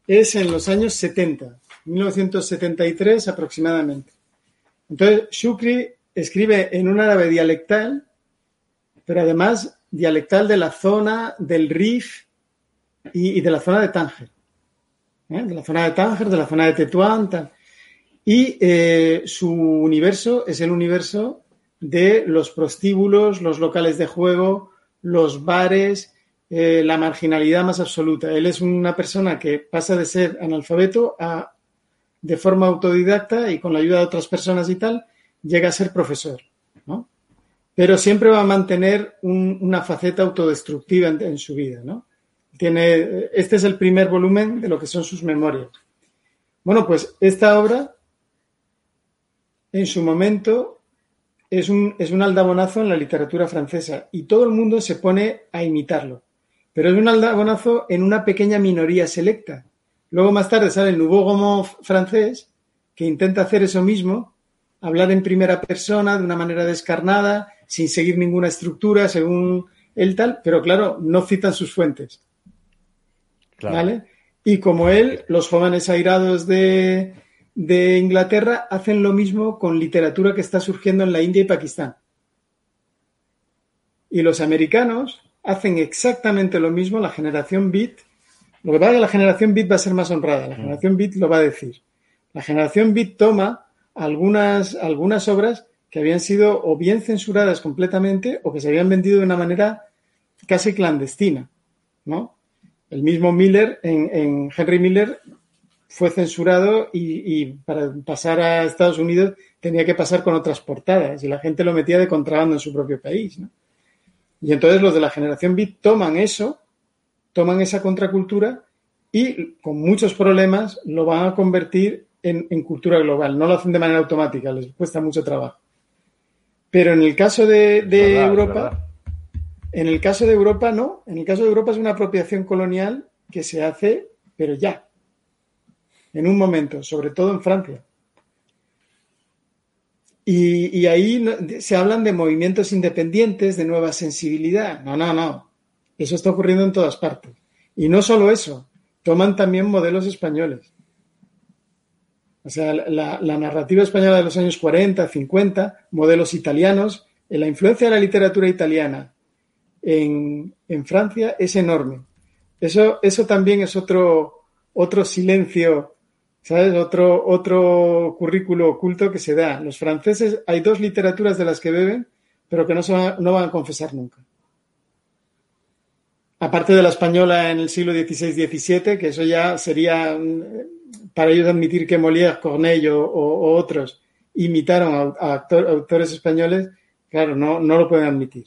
es en los años 70, 1973 aproximadamente. Entonces, Shukri escribe en un árabe dialectal, pero además dialectal de la zona del Rif y, de la zona de Tánger. ¿eh? De la zona de Tánger, de la zona de Tetuán. Y eh, su universo es el universo de los prostíbulos, los locales de juego, los bares, eh, la marginalidad más absoluta. Él es una persona que pasa de ser analfabeto a, de forma autodidacta y con la ayuda de otras personas y tal, llega a ser profesor, ¿no? Pero siempre va a mantener una faceta autodestructiva en, su vida, ¿no? Tiene, este es el primer volumen de lo que son sus memorias. Bueno, pues esta obra, en su momento, es un, es un aldabonazo en la literatura francesa y todo el mundo se pone a imitarlo. Pero es un aldabonazo en una pequeña minoría selecta. Luego más tarde sale el Nouveau Roman francés que intenta hacer eso mismo, hablar en primera persona de una manera descarnada, sin seguir ninguna estructura según él tal, pero claro, no citan sus fuentes. ¿Vale? Y como él, los jóvenes airados de, de Inglaterra hacen lo mismo con literatura que está surgiendo en la India y Pakistán. Y los americanos hacen exactamente lo mismo, la generación Beat. Lo que pasa es que la generación Beat va a ser más honrada, la generación Beat lo va a decir. La generación Beat toma algunas, algunas obras que habían sido o bien censuradas completamente o que se habían vendido de una manera casi clandestina, ¿no? El mismo Miller, en, en Henry Miller, fue censurado y, para pasar a Estados Unidos tenía que pasar con otras portadas y la gente lo metía de contrabando en su propio país. Y entonces los de la generación Beat toman eso, toman esa contracultura y con muchos problemas lo van a convertir en, cultura global. No lo hacen de manera automática, les cuesta mucho trabajo. Pero en el caso de, Europa, en el caso de Europa no. En el caso de Europa es una apropiación colonial que se hace, pero ya en un momento, sobre todo en Francia. Y, ahí se hablan de movimientos independientes, de nueva sensibilidad. No, no, no. Eso está ocurriendo en todas partes. Y no solo eso, toman también modelos españoles. O sea, la, narrativa española de los años 40, 50, modelos italianos, la influencia de la literatura italiana en, en Francia es enorme. Eso, eso también es otro, otro silencio ¿Sabes? Otro, otro currículo oculto que se da. Los franceses, hay dos literaturas de las que beben, pero que no, no van a confesar nunca. aparte de la española en el siglo XVI-XVII, que eso ya sería para ellos admitir que Molière, Corneille o, otros imitaron a, autores españoles, claro, no, no lo pueden admitir.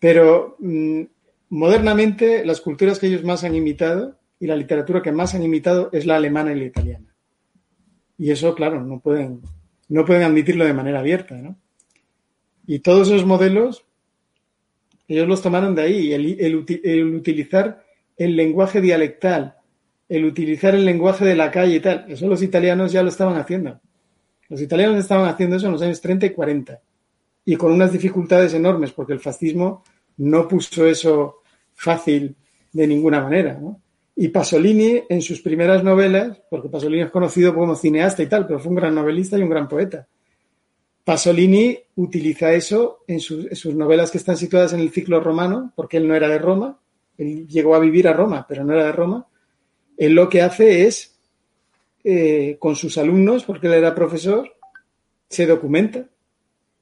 Pero mm, modernamente las culturas que ellos más han imitado y la literatura que más han imitado es la alemana y la italiana. Y eso, claro, no pueden, no pueden admitirlo de manera abierta, ¿no? Y todos esos modelos, ellos los tomaron de ahí, el, utilizar el lenguaje dialectal, el utilizar el lenguaje de la calle y tal, eso los italianos ya lo estaban haciendo. Los italianos estaban haciendo eso en los años 30 y 40 y con unas dificultades enormes porque el fascismo no puso eso fácil de ninguna manera. ¿no? Y Pasolini, en sus primeras novelas, porque Pasolini es conocido como cineasta y tal, pero fue un gran novelista y un gran poeta. Pasolini utiliza eso en sus, novelas que están situadas en el ciclo romano, porque él no era de Roma, él llegó a vivir a Roma, pero no era de Roma. Él lo que hace es, eh, con sus alumnos, porque él era profesor, se documenta.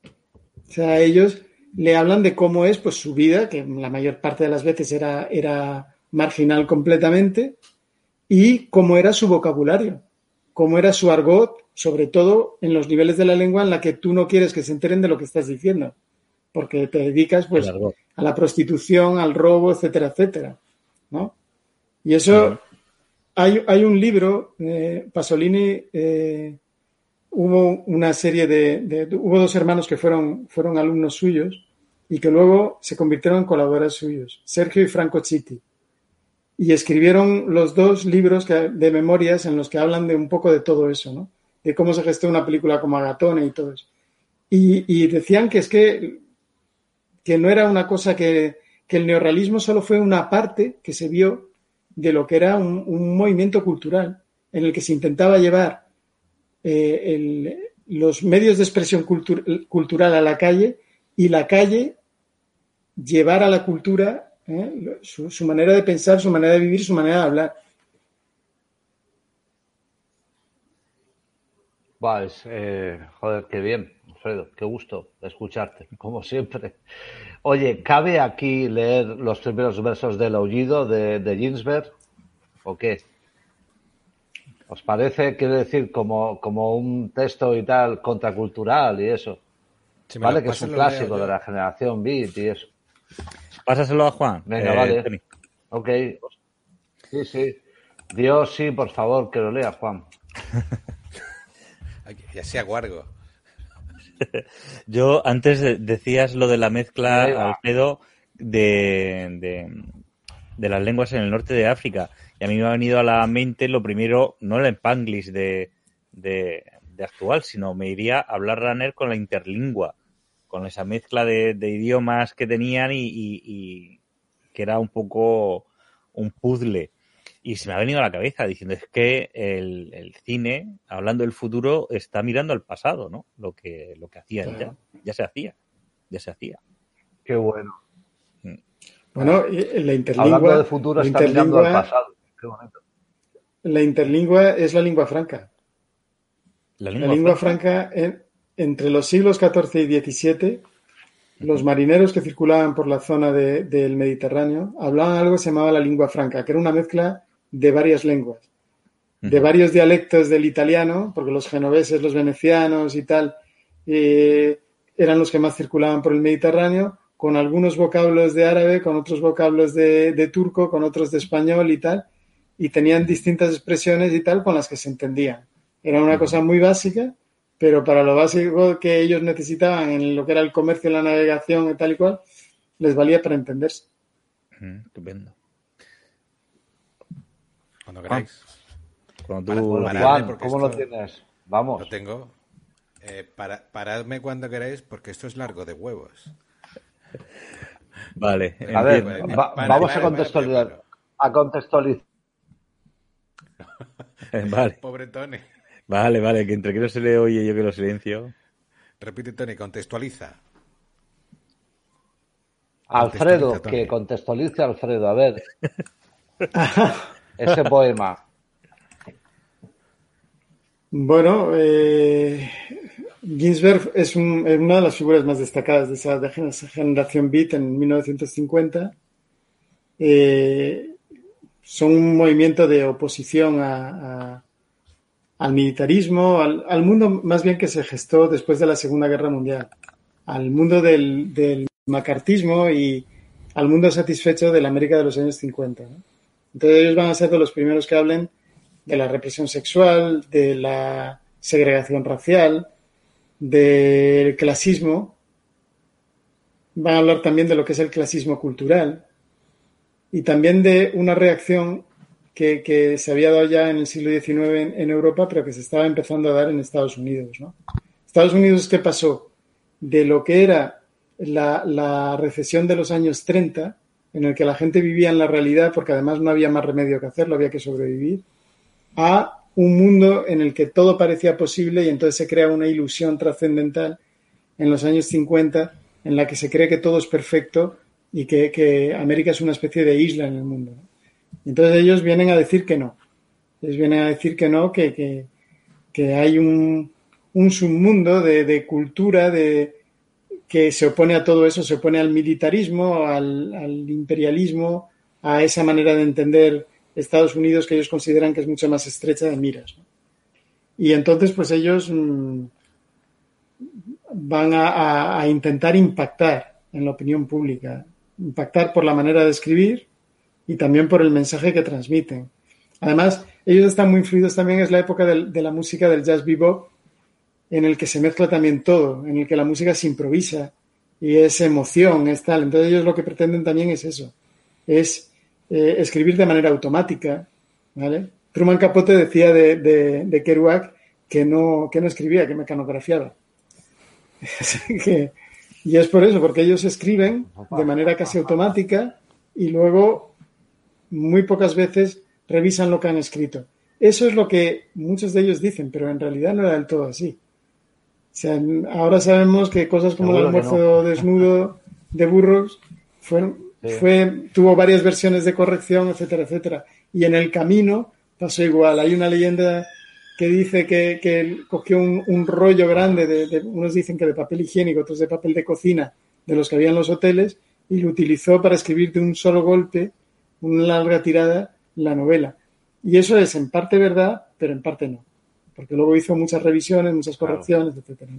O sea, ellos le hablan de cómo es pues su vida, que la mayor parte de las veces era, era marginal completamente, y cómo era su vocabulario, cómo era su argot, sobre todo en los niveles de la lengua en la que tú no quieres que se enteren de lo que estás diciendo, porque te dedicas pues a la prostitución, al robo, etcétera, etcétera, ¿no? Y eso, hay, hay, un libro, eh, Pasolini, eh, hubo una serie de, hubo dos hermanos que fueron, fueron alumnos suyos, y que luego se convirtieron en colaboradores suyos, Sergio y Franco Chitti. Y escribieron los dos libros de memorias en los que hablan de un poco de todo eso, ¿no? De cómo se gestó una película como Agatone y todo eso. Y, decían que es que, que no era una cosa que, que, el neorrealismo solo fue una parte que se vio de lo que era un, movimiento cultural en el que se intentaba llevar eh, los medios de expresión cultural a la calle y la calle llevar a la cultura ¿eh? su, manera de pensar, su manera de vivir, su manera de hablar. Pues, joder, qué bien, Alfredo, qué gusto escucharte, como siempre. Oye, ¿cabe aquí leer los primeros versos del aullido de, de Ginsberg o qué? ¿Os parece, quiero decir, como, como un texto y tal contracultural y eso? vale, que es un clásico de la generación beat y eso. Pásaselo a Juan. Venga, eh, vale. Ok. Sí, sí. Dios, sí, por favor, que lo lea, Juan. ya sea guargo. Yo antes decías lo de la mezcla, Alfredo, de, de, de, las lenguas en el norte de África. Y a mí me ha venido a la mente lo primero, no el Spanglish de, de, de actual, sino me iría a hablar Runner con la interlingua, con esa mezcla de, idiomas que tenían y, que era un poco un puzzle. Y se me ha venido a la cabeza diciendo, es que el, cine, hablando del futuro, está mirando al pasado, ¿no? Lo que, lo que hacían ya, ya se hacía, ya se hacía. Qué bueno. Mm. Bueno, la interlingua... Hablando del futuro, está mirando al pasado. Qué bonito. La interlingua es la lengua franca. La lengua, franca, entre los siglos XIV y XVII, los marineros que circulaban por la zona del Mediterráneo hablaban algo que se llamaba la lengua franca, que era una mezcla de varias lenguas, de varios dialectos del italiano, porque los genoveses, los venecianos y tal, eh, eran los que más circulaban por el Mediterráneo, con algunos vocablos de árabe, con otros vocablos de, de turco, con otros de español y tal, y tenían distintas expresiones y tal con las que se entendían. Era una cosa muy básica, pero para lo básico que ellos necesitaban en lo que era el comercio, la navegación y tal y cual, les valía para entenderse. estupendo. Cuando queráis. Cuando tú... Juan, ¿cómo lo tienes? Vamos. Lo tengo. Eh, para, paradme cuando queráis porque esto es largo de huevos. Vale. A ver, vamos a contextualizar. A contextualizar. vale. Pobre Tony. Vale, vale, que entre que no se le oye yo que lo silencio. Repite, Tony, contextualiza. Alfredo, que contextualice Alfredo, a ver. Ese poema. Bueno, eh, Ginsberg es, una de las figuras más destacadas de esa, de esa generación beat en 1950 eh, son un movimiento de oposición a, al militarismo, al, mundo más bien que se gestó después de la Segunda Guerra Mundial, al mundo del, del macartismo y al mundo satisfecho de la América de los años 50. Entonces ellos van a ser de los primeros que hablen de la represión sexual, de la segregación racial, del clasismo. Van a hablar también de lo que es el clasismo cultural y también de una reacción que, se había dado ya en el siglo XIX en, Europa, pero que se estaba empezando a dar en Estados Unidos. Estados Unidos, ¿qué pasó? De lo que era la, la, recesión de los años 30, en el que la gente vivía en la realidad porque además no había más remedio que hacerlo, había que sobrevivir, a un mundo en el que todo parecía posible y entonces se crea una ilusión trascendental en los años 50 en la que se cree que todo es perfecto y que, América es una especie de isla en el mundo. Entonces ellos vienen a decir que no. Ellos vienen a decir que no, que, hay un, submundo de, cultura de, que se opone a todo eso, se opone al militarismo, al, imperialismo, a esa manera de entender Estados Unidos que ellos consideran que es mucho más estrecha de miras. Y entonces, pues ellos mm, van a, intentar impactar en la opinión pública, impactar por la manera de escribir y también por el mensaje que transmiten. Además, ellos están muy influidos también, es la época de, la música del jazz bebop, en el que se mezcla también todo, en el que la música se improvisa y es emoción, es tal. Entonces ellos lo que pretenden también es eso, es eh, escribir de manera automática, ¿vale? Truman Capote decía de, de, Kerouac que no, que no escribía, que mecanografiaba. y es por eso, porque ellos escriben de manera casi automática y luego muy pocas veces revisan lo que han escrito. Eso es lo que muchos de ellos dicen, pero en realidad no era del todo así. ahora sabemos que cosas como el almuerzo desnudo de burros fueron, fue, tuvo varias versiones de corrección, etcétera, etcétera. Y en el camino pasó igual. Hay una leyenda que dice que, que cogió un, rollo grande, de, unos dicen que de papel higiénico, otros de papel de cocina, de los que había en los hoteles, y lo utilizó para escribir de un solo golpe, una larga tirada, la novela. Y eso es en parte verdad, pero en parte no. Porque luego hizo muchas revisiones, muchas correcciones, etcétera.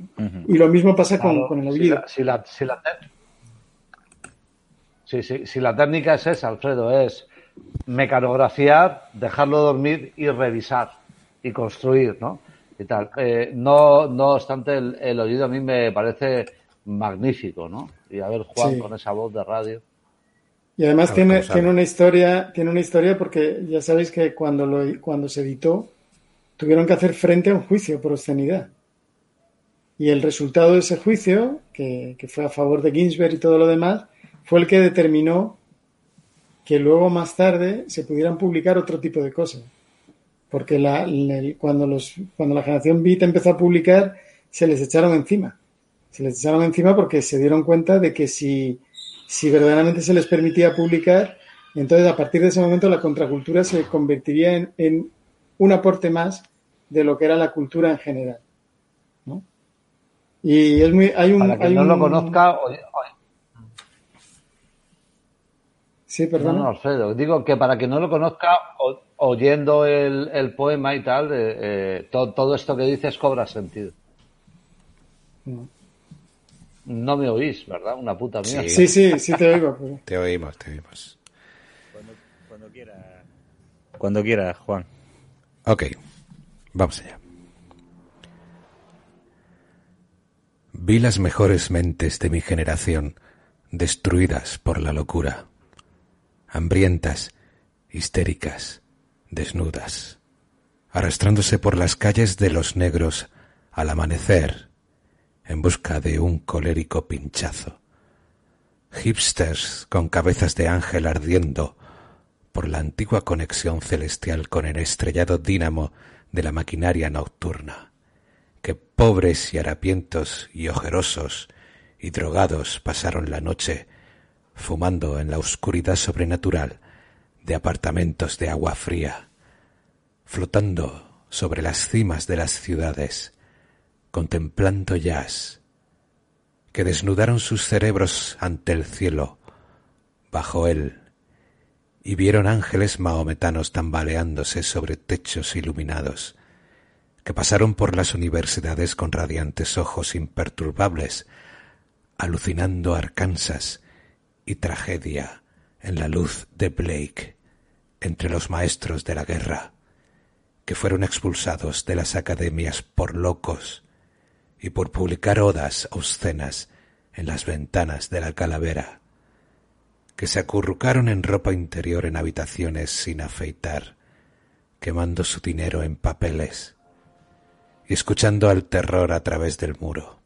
Y lo mismo pasa con, con, el oído. Si la, si la, Sí, sí, si la técnica es esa, Alfredo, es mecanografiar, dejarlo dormir y revisar y construir, ¿no? Y tal. Eh, no, no obstante, el, oído a mí me parece magnífico, ¿no? Y a ver, Juan, con esa voz de radio. Y además tiene, tiene una historia, tiene una historia porque ya sabéis que cuando lo, cuando se editó, tuvieron que hacer frente a un juicio por obscenidad. Y el resultado de ese juicio, que, que fue a favor de Ginsberg y todo lo demás, fue el que determinó que luego más tarde se pudieran publicar otro tipo de cosas. Porque la, cuando, los, cuando la generación Beat empezó a publicar, se les echaron encima. Se les echaron encima porque se dieron cuenta de que si, si verdaderamente se les permitía publicar, entonces a partir de ese momento la contracultura se convertiría en, en un aporte más de lo que era la cultura en general. ¿no? Y es muy, hay un, Para quien no lo conozca, Sí, perdón. No, Alfredo. Digo que para que no lo conozca, oyendo el, poema y tal, eh, eh, todo, esto que dices cobra sentido. No. Me oís, ¿verdad? Una puta mía. Sí, sí, sí, te oigo. Te oímos, te oímos. Cuando, cuando quiera. Cuando quiera, Juan. Ok, vamos allá. Vi las mejores mentes de mi generación destruidas por la locura hambrientas, histéricas, desnudas, arrastrándose por las calles de los negros al amanecer en busca de un colérico pinchazo. Hipsters con cabezas de ángel ardiendo por la antigua conexión celestial con el estrellado dínamo de la maquinaria nocturna, que pobres y harapientos y ojerosos y drogados pasaron la noche fumando en la oscuridad sobrenatural de apartamentos de agua fría, flotando sobre las cimas de las ciudades, contemplando jazz, que desnudaron sus cerebros ante el cielo, bajo él, y vieron ángeles mahometanos tambaleándose sobre techos iluminados, que pasaron por las universidades con radiantes ojos imperturbables, alucinando Arkansas y tragedia en la luz de Blake entre los maestros de la guerra, que fueron expulsados de las academias por locos y por publicar odas obscenas en las ventanas de la calavera que se acurrucaron en ropa interior en habitaciones sin afeitar, quemando su dinero en papeles y escuchando al terror a través del muro,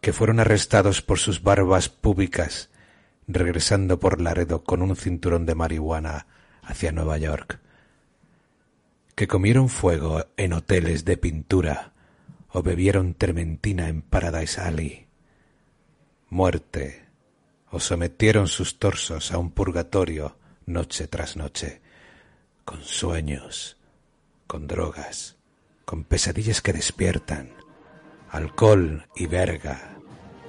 que fueron arrestados por sus barbas públicas, regresando por Laredo con un cinturón de marihuana hacia Nueva York, que comieron fuego en hoteles de pintura o bebieron termentina en Paradise Alley. Muerte, o sometieron sus torsos a un purgatorio noche tras noche, con sueños, con drogas, con pesadillas que despiertan, alcohol y verga,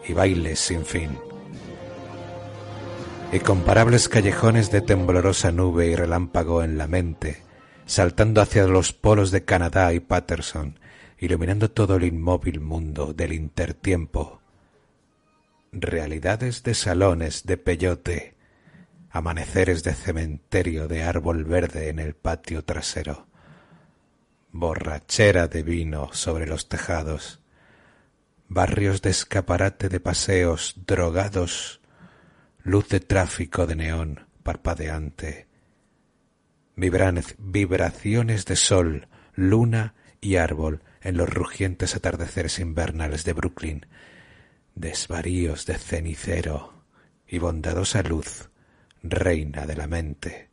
y bailes sin fin. Y comparables callejones de temblorosa nube y relámpago en la mente, saltando hacia los polos de Canadá y Patterson, iluminando todo el inmóvil mundo del intertiempo, realidades de salones de peyote, amaneceres de cementerio de árbol verde en el patio trasero, borrachera de vino sobre los tejados, barrios de escaparate de paseos drogados, luz de tráfico de neón parpadeante, vibraciones de sol, luna y árbol en los rugientes atardeceres invernales de Brooklyn, desvaríos de cenicero y bondadosa luz, reina de la mente.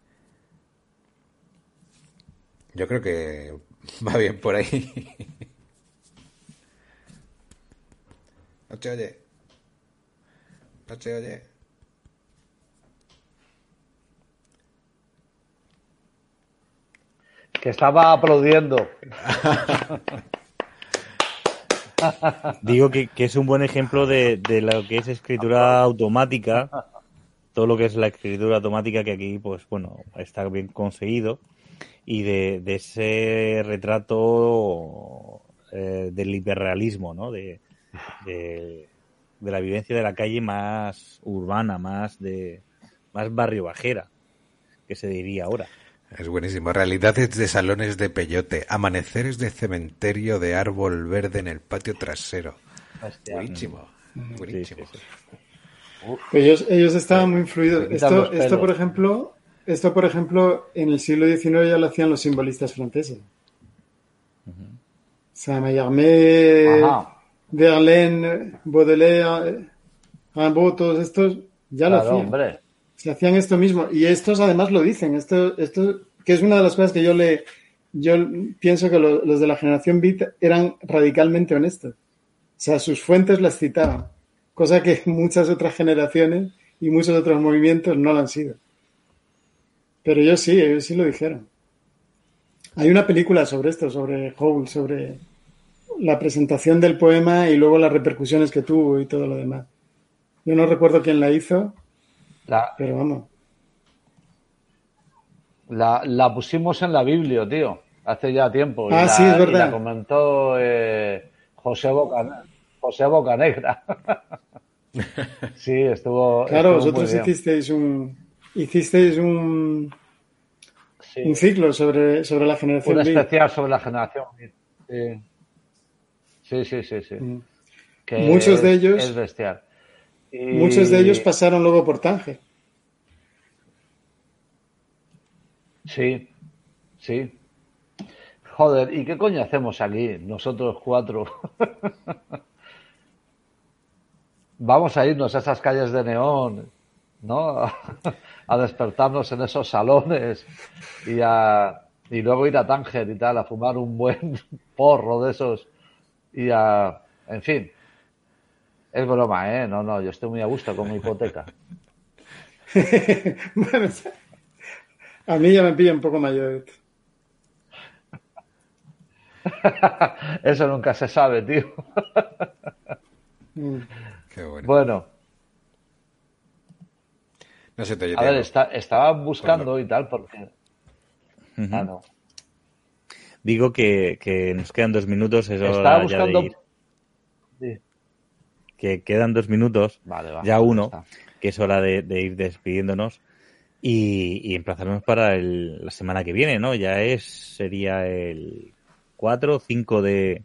Yo creo que va bien por ahí. No te oye. No te oye. Que estaba aplaudiendo. Digo que, es un buen ejemplo de, lo que es escritura automática, todo lo que es la escritura automática que aquí, pues bueno, está bien conseguido y de, ese retrato eh, del hiperrealismo, ¿no? De, de, la vivencia de la calle más urbana, más de más barrio bajera, que se diría ahora. Es buenísimo. Realidades de salones de peyote, amaneceres de cementerio de árbol verde en el patio trasero. Buenísimo. Buenísimo. Ellos, ellos estaban muy influidos. Esto, esto, por ejemplo, esto, por ejemplo, en el siglo XIX ya lo hacían los simbolistas franceses. Saint-Mallarmé, Verlaine, Baudelaire, Rimbaud, todos estos ya lo hacían se hacían esto mismo. Y estos además lo dicen, esto, esto, que es una de las cosas que yo le, yo pienso que los de la generación Beat eran radicalmente honestos. O sea, sus fuentes las citaban, cosa que muchas otras generaciones y muchos otros movimientos no lo han sido. Pero ellos sí, ellos sí lo dijeron. Hay una película sobre esto, sobre Hole, sobre la presentación del poema y luego las repercusiones que tuvo y todo lo demás. Yo no recuerdo quién la hizo, la, Pero vamos. La, la, pusimos en la Biblia, tío, hace ya tiempo. Ah, sí, es verdad. la comentó eh, José, Boca, José Bocanegra. sí, estuvo. Claro, vosotros hicisteis un. Hicisteis un. Un ciclo sobre, sobre la generación. Un especial sobre la generación. Sí, sí, sí, sí. Mm. Muchos de ellos. Es bestial. Muchos de ellos pasaron luego por Tánger. Sí, sí. Joder, ¿y qué coño hacemos aquí, nosotros cuatro? Vamos a irnos a esas calles de neón, ¿no? a despertarnos en esos salones y, a, y luego ir a Tánger y tal, a fumar un buen porro de esos y a, en fin, es broma, ¿eh? No, no, yo estoy muy a gusto con mi hipoteca. bueno, a mí ya me pilla un poco mayor. Eso nunca se sabe, tío. Qué bueno. Bueno. No se te oye. A ver, está, estaba buscando y tal, porque. Ujú. Ah, no. Digo que, que nos quedan dos minutos, es Estaba hora ya buscando. Que quedan dos minutos, Vale, va. ya uno, está. que es hora de, de ir despidiéndonos y, y emplazarnos para el- la semana que viene, ¿no? Ya es, sería el 4 o 5 de,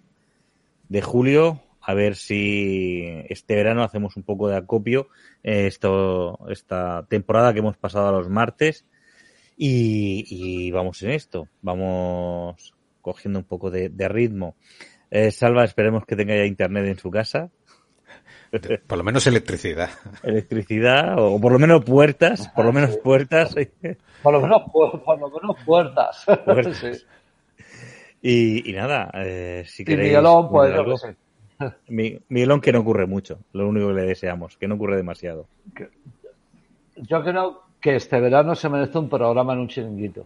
de julio, a ver si este verano hacemos un poco de acopio, eh, esto, esta temporada que hemos pasado a los martes y, y vamos en esto, vamos cogiendo un poco de, de ritmo. Eh, Salva, esperemos que tenga ya internet en su casa, Por lo menos electricidad. electricidad o por lo menos puertas, por lo menos puertas. Por lo menos, pu- por lo menos puertas. Puertas. Sí. Y, y nada, eh, si Y queréis. Miguelón, pues algo, sé. Miguelón que no ocurre mucho, lo único que le deseamos, que no ocurre demasiado. Yo creo que este verano se merece un programa en un chiringuito.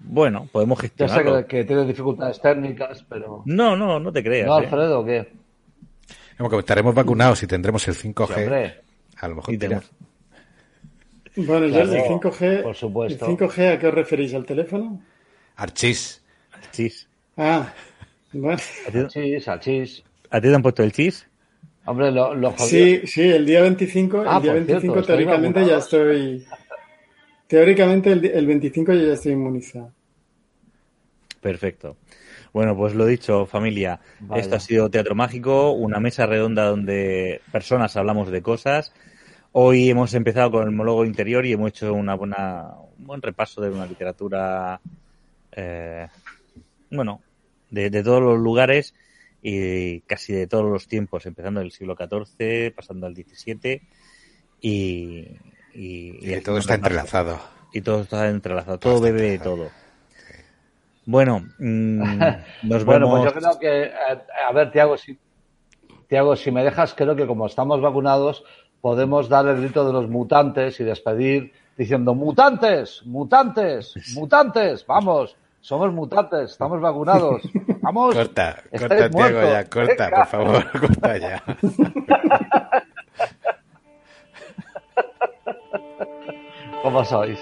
Bueno, podemos Ya sé gestionarlo. que, que tiene dificultades técnicas, pero. No, no, no te creas. ¿No, ¿eh? Alfredo, qué? Como que estaremos vacunados y tendremos el Sí, 5G. hombre. a lo mejor tenemos- Bueno, Claro, Jordi, 5G, por supuesto. ¿el 5G a qué os referís? ¿Al teléfono? Archís. Chis. Ah, bueno. ¿A ti, Chis, al chis. a ti te han puesto el chis? Hombre, lo, lo jodido- Sí, sí, el día 25, Ah, el día por cierto, 25 ¿estáis teóricamente ya estoy... Teóricamente el, el 25 yo ya estoy inmunizado. Perfecto. Bueno, pues lo dicho, familia. Vaya. Esto ha sido Teatro Mágico, una mesa redonda donde personas hablamos de cosas. Hoy hemos empezado con el monólogo interior y hemos hecho una buena, un buen repaso de una literatura, eh, bueno, de, de todos los lugares y casi de todos los tiempos, empezando del siglo XIV, pasando al XVII y, y, todo está entrelazado. Y todo está entrelazado, Todo bebe de todo. Bueno, mm, nos Bueno, vemos. pues yo creo que, eh, a ver, Tiago, si, Tiago, si me dejas, creo que como estamos vacunados, podemos dar el grito de los mutantes y despedir diciendo mutantes, mutantes, mutantes, vamos, somos mutantes, estamos vacunados, vamos. Corta, corta, Tiago, ya, corta, Venga. por favor, corta ya. ¿Cómo sois?